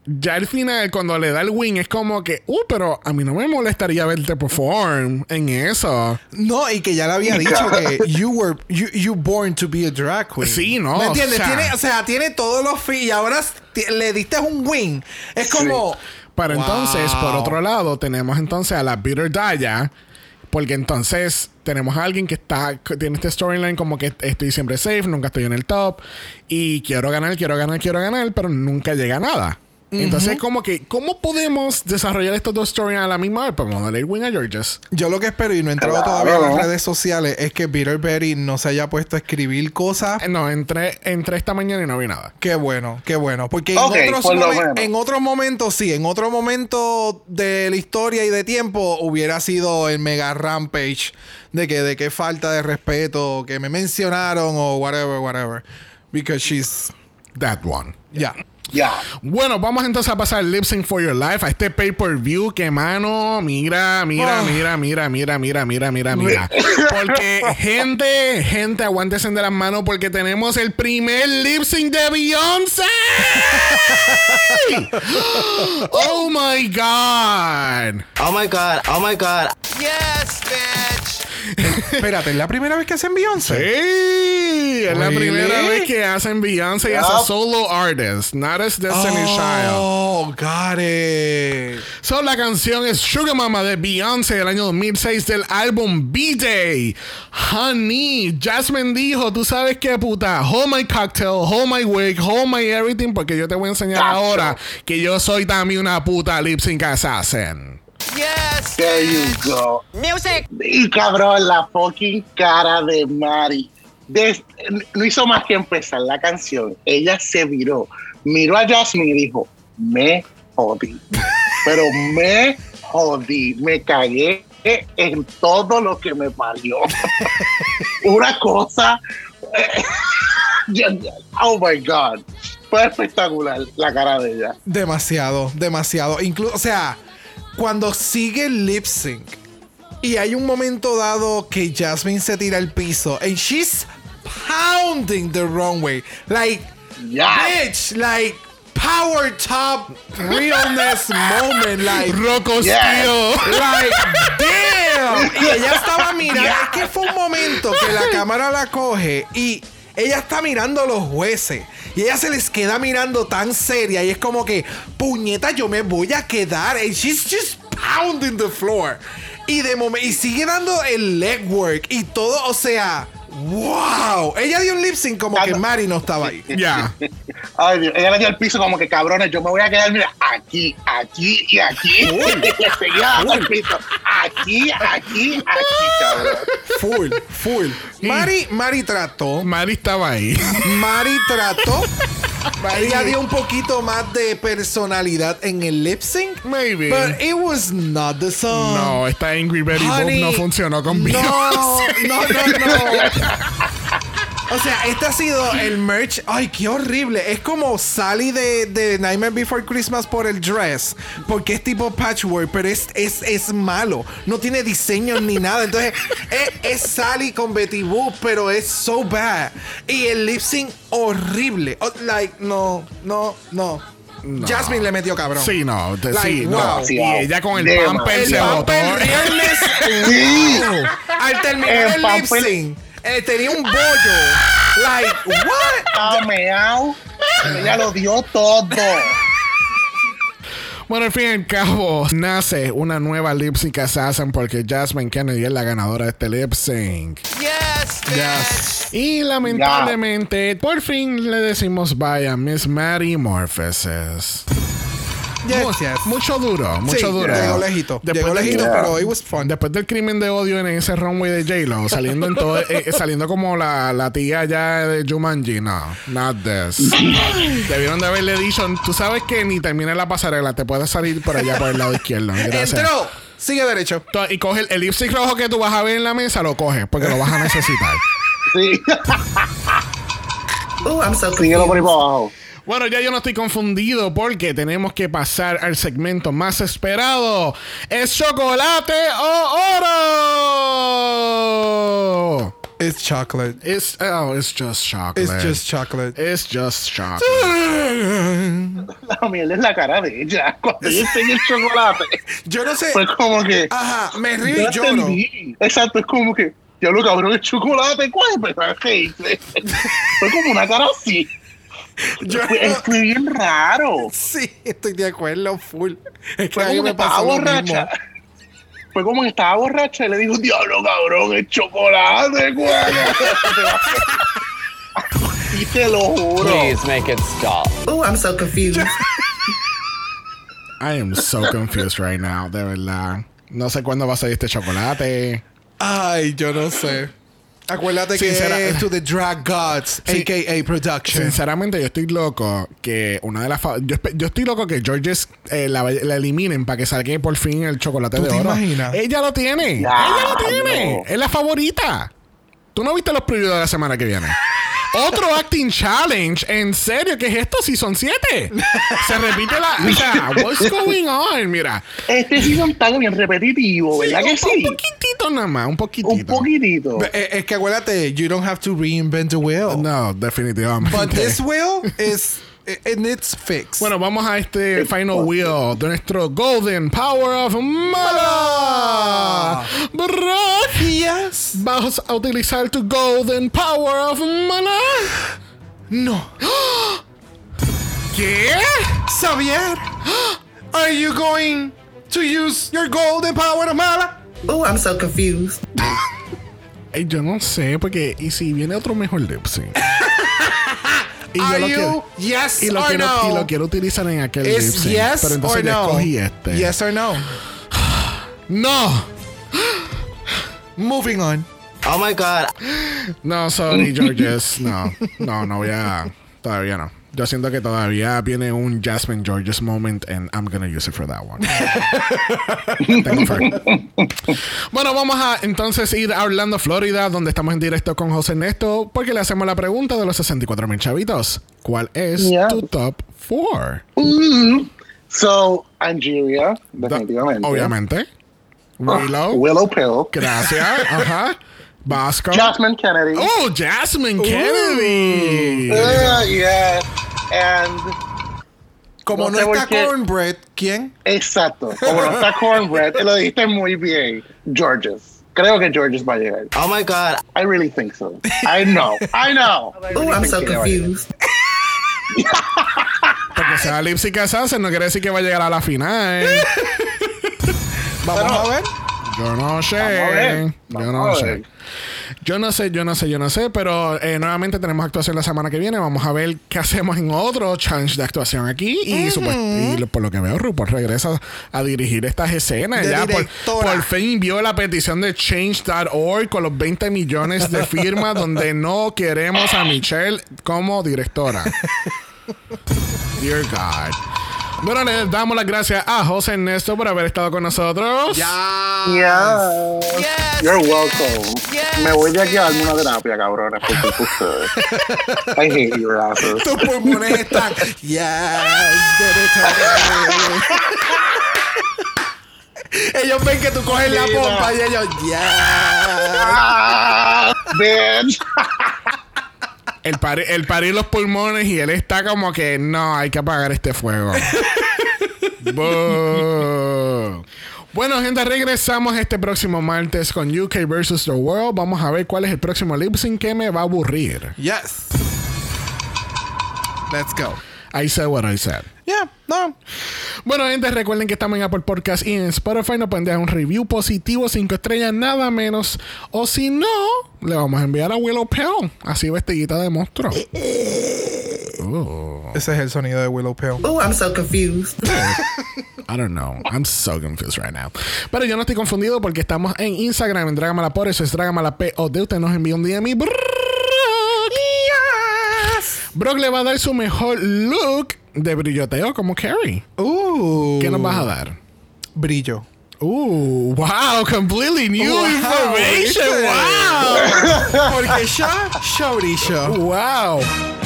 Ya al final, cuando le da el win, es como que, uh, pero a mí no me molestaría verte perform en eso. No, y que ya le había dicho que *laughs* you were you, you born to be a drag queen. Sí, no, ¿Me entiendes? o sea- tiene, o sea, tiene todos los fi y ahora le diste un win. Es como Pero Wow. entonces, por otro lado, tenemos entonces a la Bitter Daya. Porque entonces tenemos a alguien que está tiene este storyline como que estoy siempre safe, nunca estoy en el top. Y quiero ganar, quiero ganar, quiero ganar, pero nunca llega a nada. Entonces, como que, ¿cómo podemos desarrollar estos dos storylines a la misma vez? Pues vamos a win a Georges. yo lo que espero y no he entrado Claro. todavía en las redes sociales es que Peter Berry no se haya puesto a escribir cosas. Eh, No, entré, entré esta mañana y no vi nada. Qué bueno, qué bueno. Porque Ok, en, otros por momen- en otros momentos, sí, en otro momento de la historia y de tiempo hubiera sido el mega rampage de que de qué falta de respeto, que me mencionaron o whatever, whatever. Because she's That one. ya. Ya. Bueno, vamos entonces a pasar Lip Sync for Your Life a este pay-per-view que, mano, mira, mira, Oh. mira, mira, mira, mira, mira, mira, mira. *laughs* Porque, gente, gente, aguántense de las manos porque tenemos el primer lip sync de Beyoncé. *laughs* oh my God. Oh my god, oh my god. Yes, bitch. Espérate, ¿es la primera vez que hacen Beyoncé? Sí, es la primera vez que hacen Beyoncé as a solo artist, not as Destiny Child. Oh, got it. So, la canción es Sugar Mama de Beyoncé del año 2006 del álbum B-Day. Honey, Jasmine dijo, tú sabes qué puta, hold my cocktail, hold my wig, hold my everything, porque yo te voy a enseñar ahora que yo soy también una puta lip sync assassin. Yes. There you go. Music. Y cabrón, la fucking cara de Mari. Des- no hizo más que empezar la canción. Ella se viró, miró a Jasmine y dijo: Me jodí. *laughs* Pero me jodí. Me cagué en todo lo que me parió. *laughs* Una cosa. *laughs* oh my God. Fue espectacular la cara de ella. Demasiado, demasiado. Incluso, o sea, cuando sigue el lip sync y hay un momento dado que Jasmine se tira al piso and she's pounding the runway. Like, bitch, like, power top realness *laughs* moment. Like, Rocco. Steel. Like, damn. Y ella estaba mirando. Es que fue un momento que la cámara la coge y ella está mirando a los jueces. Y ella se les queda mirando tan seria. Y es como que, puñeta, yo me voy a quedar. And she's just pounding the floor. Y de momento, y sigue dando el legwork y todo, o sea, wow. Ella dio un lip sync como que Mari no estaba ahí. Ya. *laughs* Ay, Dios, ella le dio al piso como que cabrones, yo me voy a quedar mira, aquí, aquí y aquí. Le *laughs* seguía dando al piso. Aquí, aquí, aquí, cabrón. Full, full. Mari, Mari trató. Mari estaba ahí. Mari trató. *laughs* Ella dio un poquito más de personalidad en el lip sync. Maybe. But it was not the song. No, esta Angry Betty Honey, no funcionó con No, no, no, no. *laughs* O sea, este ha sido el merch. Ay, qué horrible. Es como Sally de, de Nightmare Before Christmas por el dress. Porque es tipo patchwork, pero es, es, es malo. No tiene diseño ni nada. Entonces, es, es Sally con Betty Boop, pero es so bad. Y el lip sync horrible. Oh, like, no, no, no. Jasmine le metió cabrón. Sí, no, te- Like, sí, wow. no. Y ella con el pamper El se botó. Pamper Realness. *laughs* Sí. wow. Al terminar El el, lip sync, eh, tenía un bollo. Like, what? Meao. Ella lo dio todo. Bueno, al fin y al cabo, nace una nueva lip sync assassin porque Jasmine Kennedy es la ganadora de este lip sync. Yes, bitch. Y lamentablemente, por fin le decimos bye a Miss Mary Morphesis. Yes, Mu- yes. Mucho duro, mucho Sí, duro. llegó lejito. Después llegó de- lejito, Yeah. pero it was fun. Después del crimen de odio en ese runway de J-Lo, *laughs* saliendo en todo, eh, eh, saliendo como la, la tía ya de Jumanji, no, not this. *laughs* Debieron de haberle dicho, tú sabes que ni termina la pasarela, te puedes salir por allá por el lado izquierdo. *laughs* Gracias. Entró. Sigue derecho. Y coge el, el lipstick rojo que tú vas a ver en la mesa, lo coges, porque lo vas a necesitar. Sí. Oh, I'm so Síguelo por ahí confused. para abajo. Bueno, ya yo no estoy confundido porque tenemos que pasar al segmento más esperado. ¿Es chocolate o oro? It's chocolate. It's, oh, it's just chocolate. It's just chocolate. It's just chocolate. *laughs* La mierda es la cara de ella. Cuando yo el chocolate, *laughs* Yo no sé. fue como que. Ajá, me río y lloro. entendí. Exacto, es como que. Ya lo cabrón, el chocolate, ¿cuál es el personaje? *laughs* Fue como una cara así. *laughs* Yo fue bien raro. Sí, estoy de acuerdo, full. Es que Fue mí como que me estaba borracha. Fue como que estaba borracha y le dijo, diablo cabrón, el chocolate, güey. *laughs* y te lo juro. make it stop. Oh, I'm so confused. *laughs* I am so confused right now, de verdad. No sé cuándo va a salir este chocolate. Ay, yo no sé. Acuérdate que es To the Drag Gods, Sí. a.k.a. Production. Sinceramente, yo estoy loco que una de las. Yo, yo estoy loco que Georges eh, la, la eliminen para que salga por fin el chocolate ¿Tú de te oro. imaginas? Ella lo tiene. Ella lo tiene. no. Es la favorita. ¿Tú no viste los previews de la semana que viene? Otro acting challenge. En serio, ¿qué es esto? Si son siete. Se repite la. O sea, what's going on? Mira. Este season está bien repetitivo, ¿verdad que un, sí? un poquitito nada más, un poquitito. Un poquitito. Eh, Es que acuérdate, you don't have to reinvent the wheel. No, definitivamente. But this wheel is in its fix. Bueno, vamos a este final wheel de nuestro Golden Power of Mala. Yes. ¿Vas a utilizar tu Golden Power of Mala? No. ¿Qué? Xavier, are you going to use your golden power of mala? Oh, I'm so confused. *laughs* Ay, yo no sé, porque ¿y si viene otro mejor lip sync? *laughs* Y lo you quiero- yes y lo, or quiero, no? y lo quiero utilizar en aquel lip sync. yes pero entonces or no? escogí este. Yes or no? *sighs* No. Moving on. Oh my god. No, sorry, Georges. No, no, no voy a. Todavía no. Yo siento que todavía viene un Jasmine Georges moment and I'm gonna use it for that one. *laughs* Tengo fe. Bueno, vamos a entonces ir a Orlando, Florida, donde estamos en directo con José Ernesto, porque le hacemos la pregunta de los 64 mil chavitos. ¿Cuál es Yeah. tu top 4? Mm. So, Angelia, definitivamente. Obviamente. Ah, Willow. Willow Pill. Gracias. Ajá. Vasco. Jasmine Kennedy. Oh, Jasmine Kennedy. Uh, yeah. And. Como no, está cornbread, ¿quién? Exacto. Como no está Cornbread, *laughs* lo dijiste muy bien. Georges. Creo que Georges va a llegar. Oh my god. I really think so. I know. I know. *laughs* Oh, I'm so confused. *laughs* Porque sea lip sync assassin no quiere decir que va a llegar a la final. Vamos Pero- a ver. Yo no sé. Yo no sé. Yo no sé, yo no sé, yo no sé, pero eh, nuevamente tenemos actuación la semana que viene. Vamos a ver qué hacemos en otro challenge de actuación aquí. Y, supuest- y por lo que veo, RuPaul regresa a dirigir estas escenas. De ya por, por fin envió la petición de change.org con los 20 millones de firmas *laughs* donde no queremos a Michelle como directora. *laughs* Dear God. Bueno, le damos las gracias a José Ernesto por haber estado con nosotros. Yeah. Yes. You're welcome. Yes. Me voy de aquí a darme una terapia, cabrones, por ustedes. *laughs* I hate your asses. Tus pulmones están. Yes. Ellos ven que tú coges la pompa y ellos, yes. Ah, bitch. *laughs* El, pari- el parir los pulmones y él está como que no, hay que apagar este fuego. *laughs* Bueno, gente, regresamos este próximo martes con UK vs. The World. Vamos a ver cuál es el próximo lip sync que me va a aburrir. Yes. Let's go. I said what I said. Yeah, no. Bueno, gente, recuerden que estamos en Apple Podcast y en Spotify. Nos pueden dejar un review positivo, 5 estrellas, nada menos. O si no, le vamos a enviar a Willow Pell. Así vestidita de monstruo. Oh. Ese es el sonido de Willow Pill. Oh, I'm so confused. *laughs* I don't know. I'm so confused right now. Pero yo no estoy confundido porque estamos en Instagram, en Dragamala Eso es Dragamala POD. Usted nos envía un DM y. Brock le va a dar su mejor look de brilloteo como Carrie. Uh. ¿Qué nos vas a dar? Brillo. Uh, wow, completely new Wow, information. Wow. *laughs* Porque ya, ya brillo. Wow.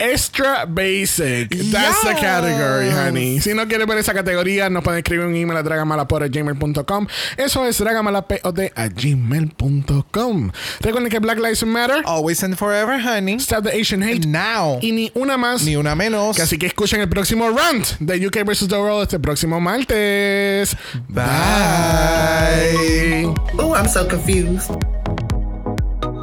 Extra basic. That's the category, honey. Si no quieres ver esa categoría, nos pueden escribir un email a dragamalapod.gmail.com. Eso es dragamalapod.gmail.com. Recuerden que Black Lives Matter. Always and forever, honey. Stop the Asian hate. Now. Y ni una más. Ni una menos. Que así que escuchen el próximo rant de UK vs. The World este próximo martes. Bye. Oh, I'm so confused.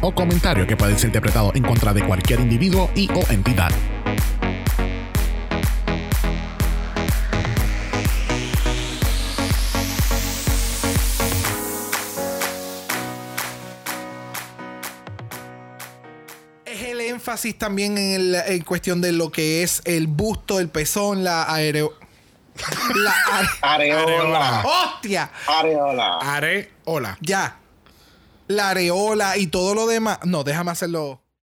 o comentario que puede ser interpretado en contra de cualquier individuo y o entidad. es el énfasis también en, el, en, cuestión de lo que es el busto, el pezón, la aereo... La are... areola. ¡Hostia! Areola. Areola. Ya. La areola y todo lo demás. No, déjame hacerlo.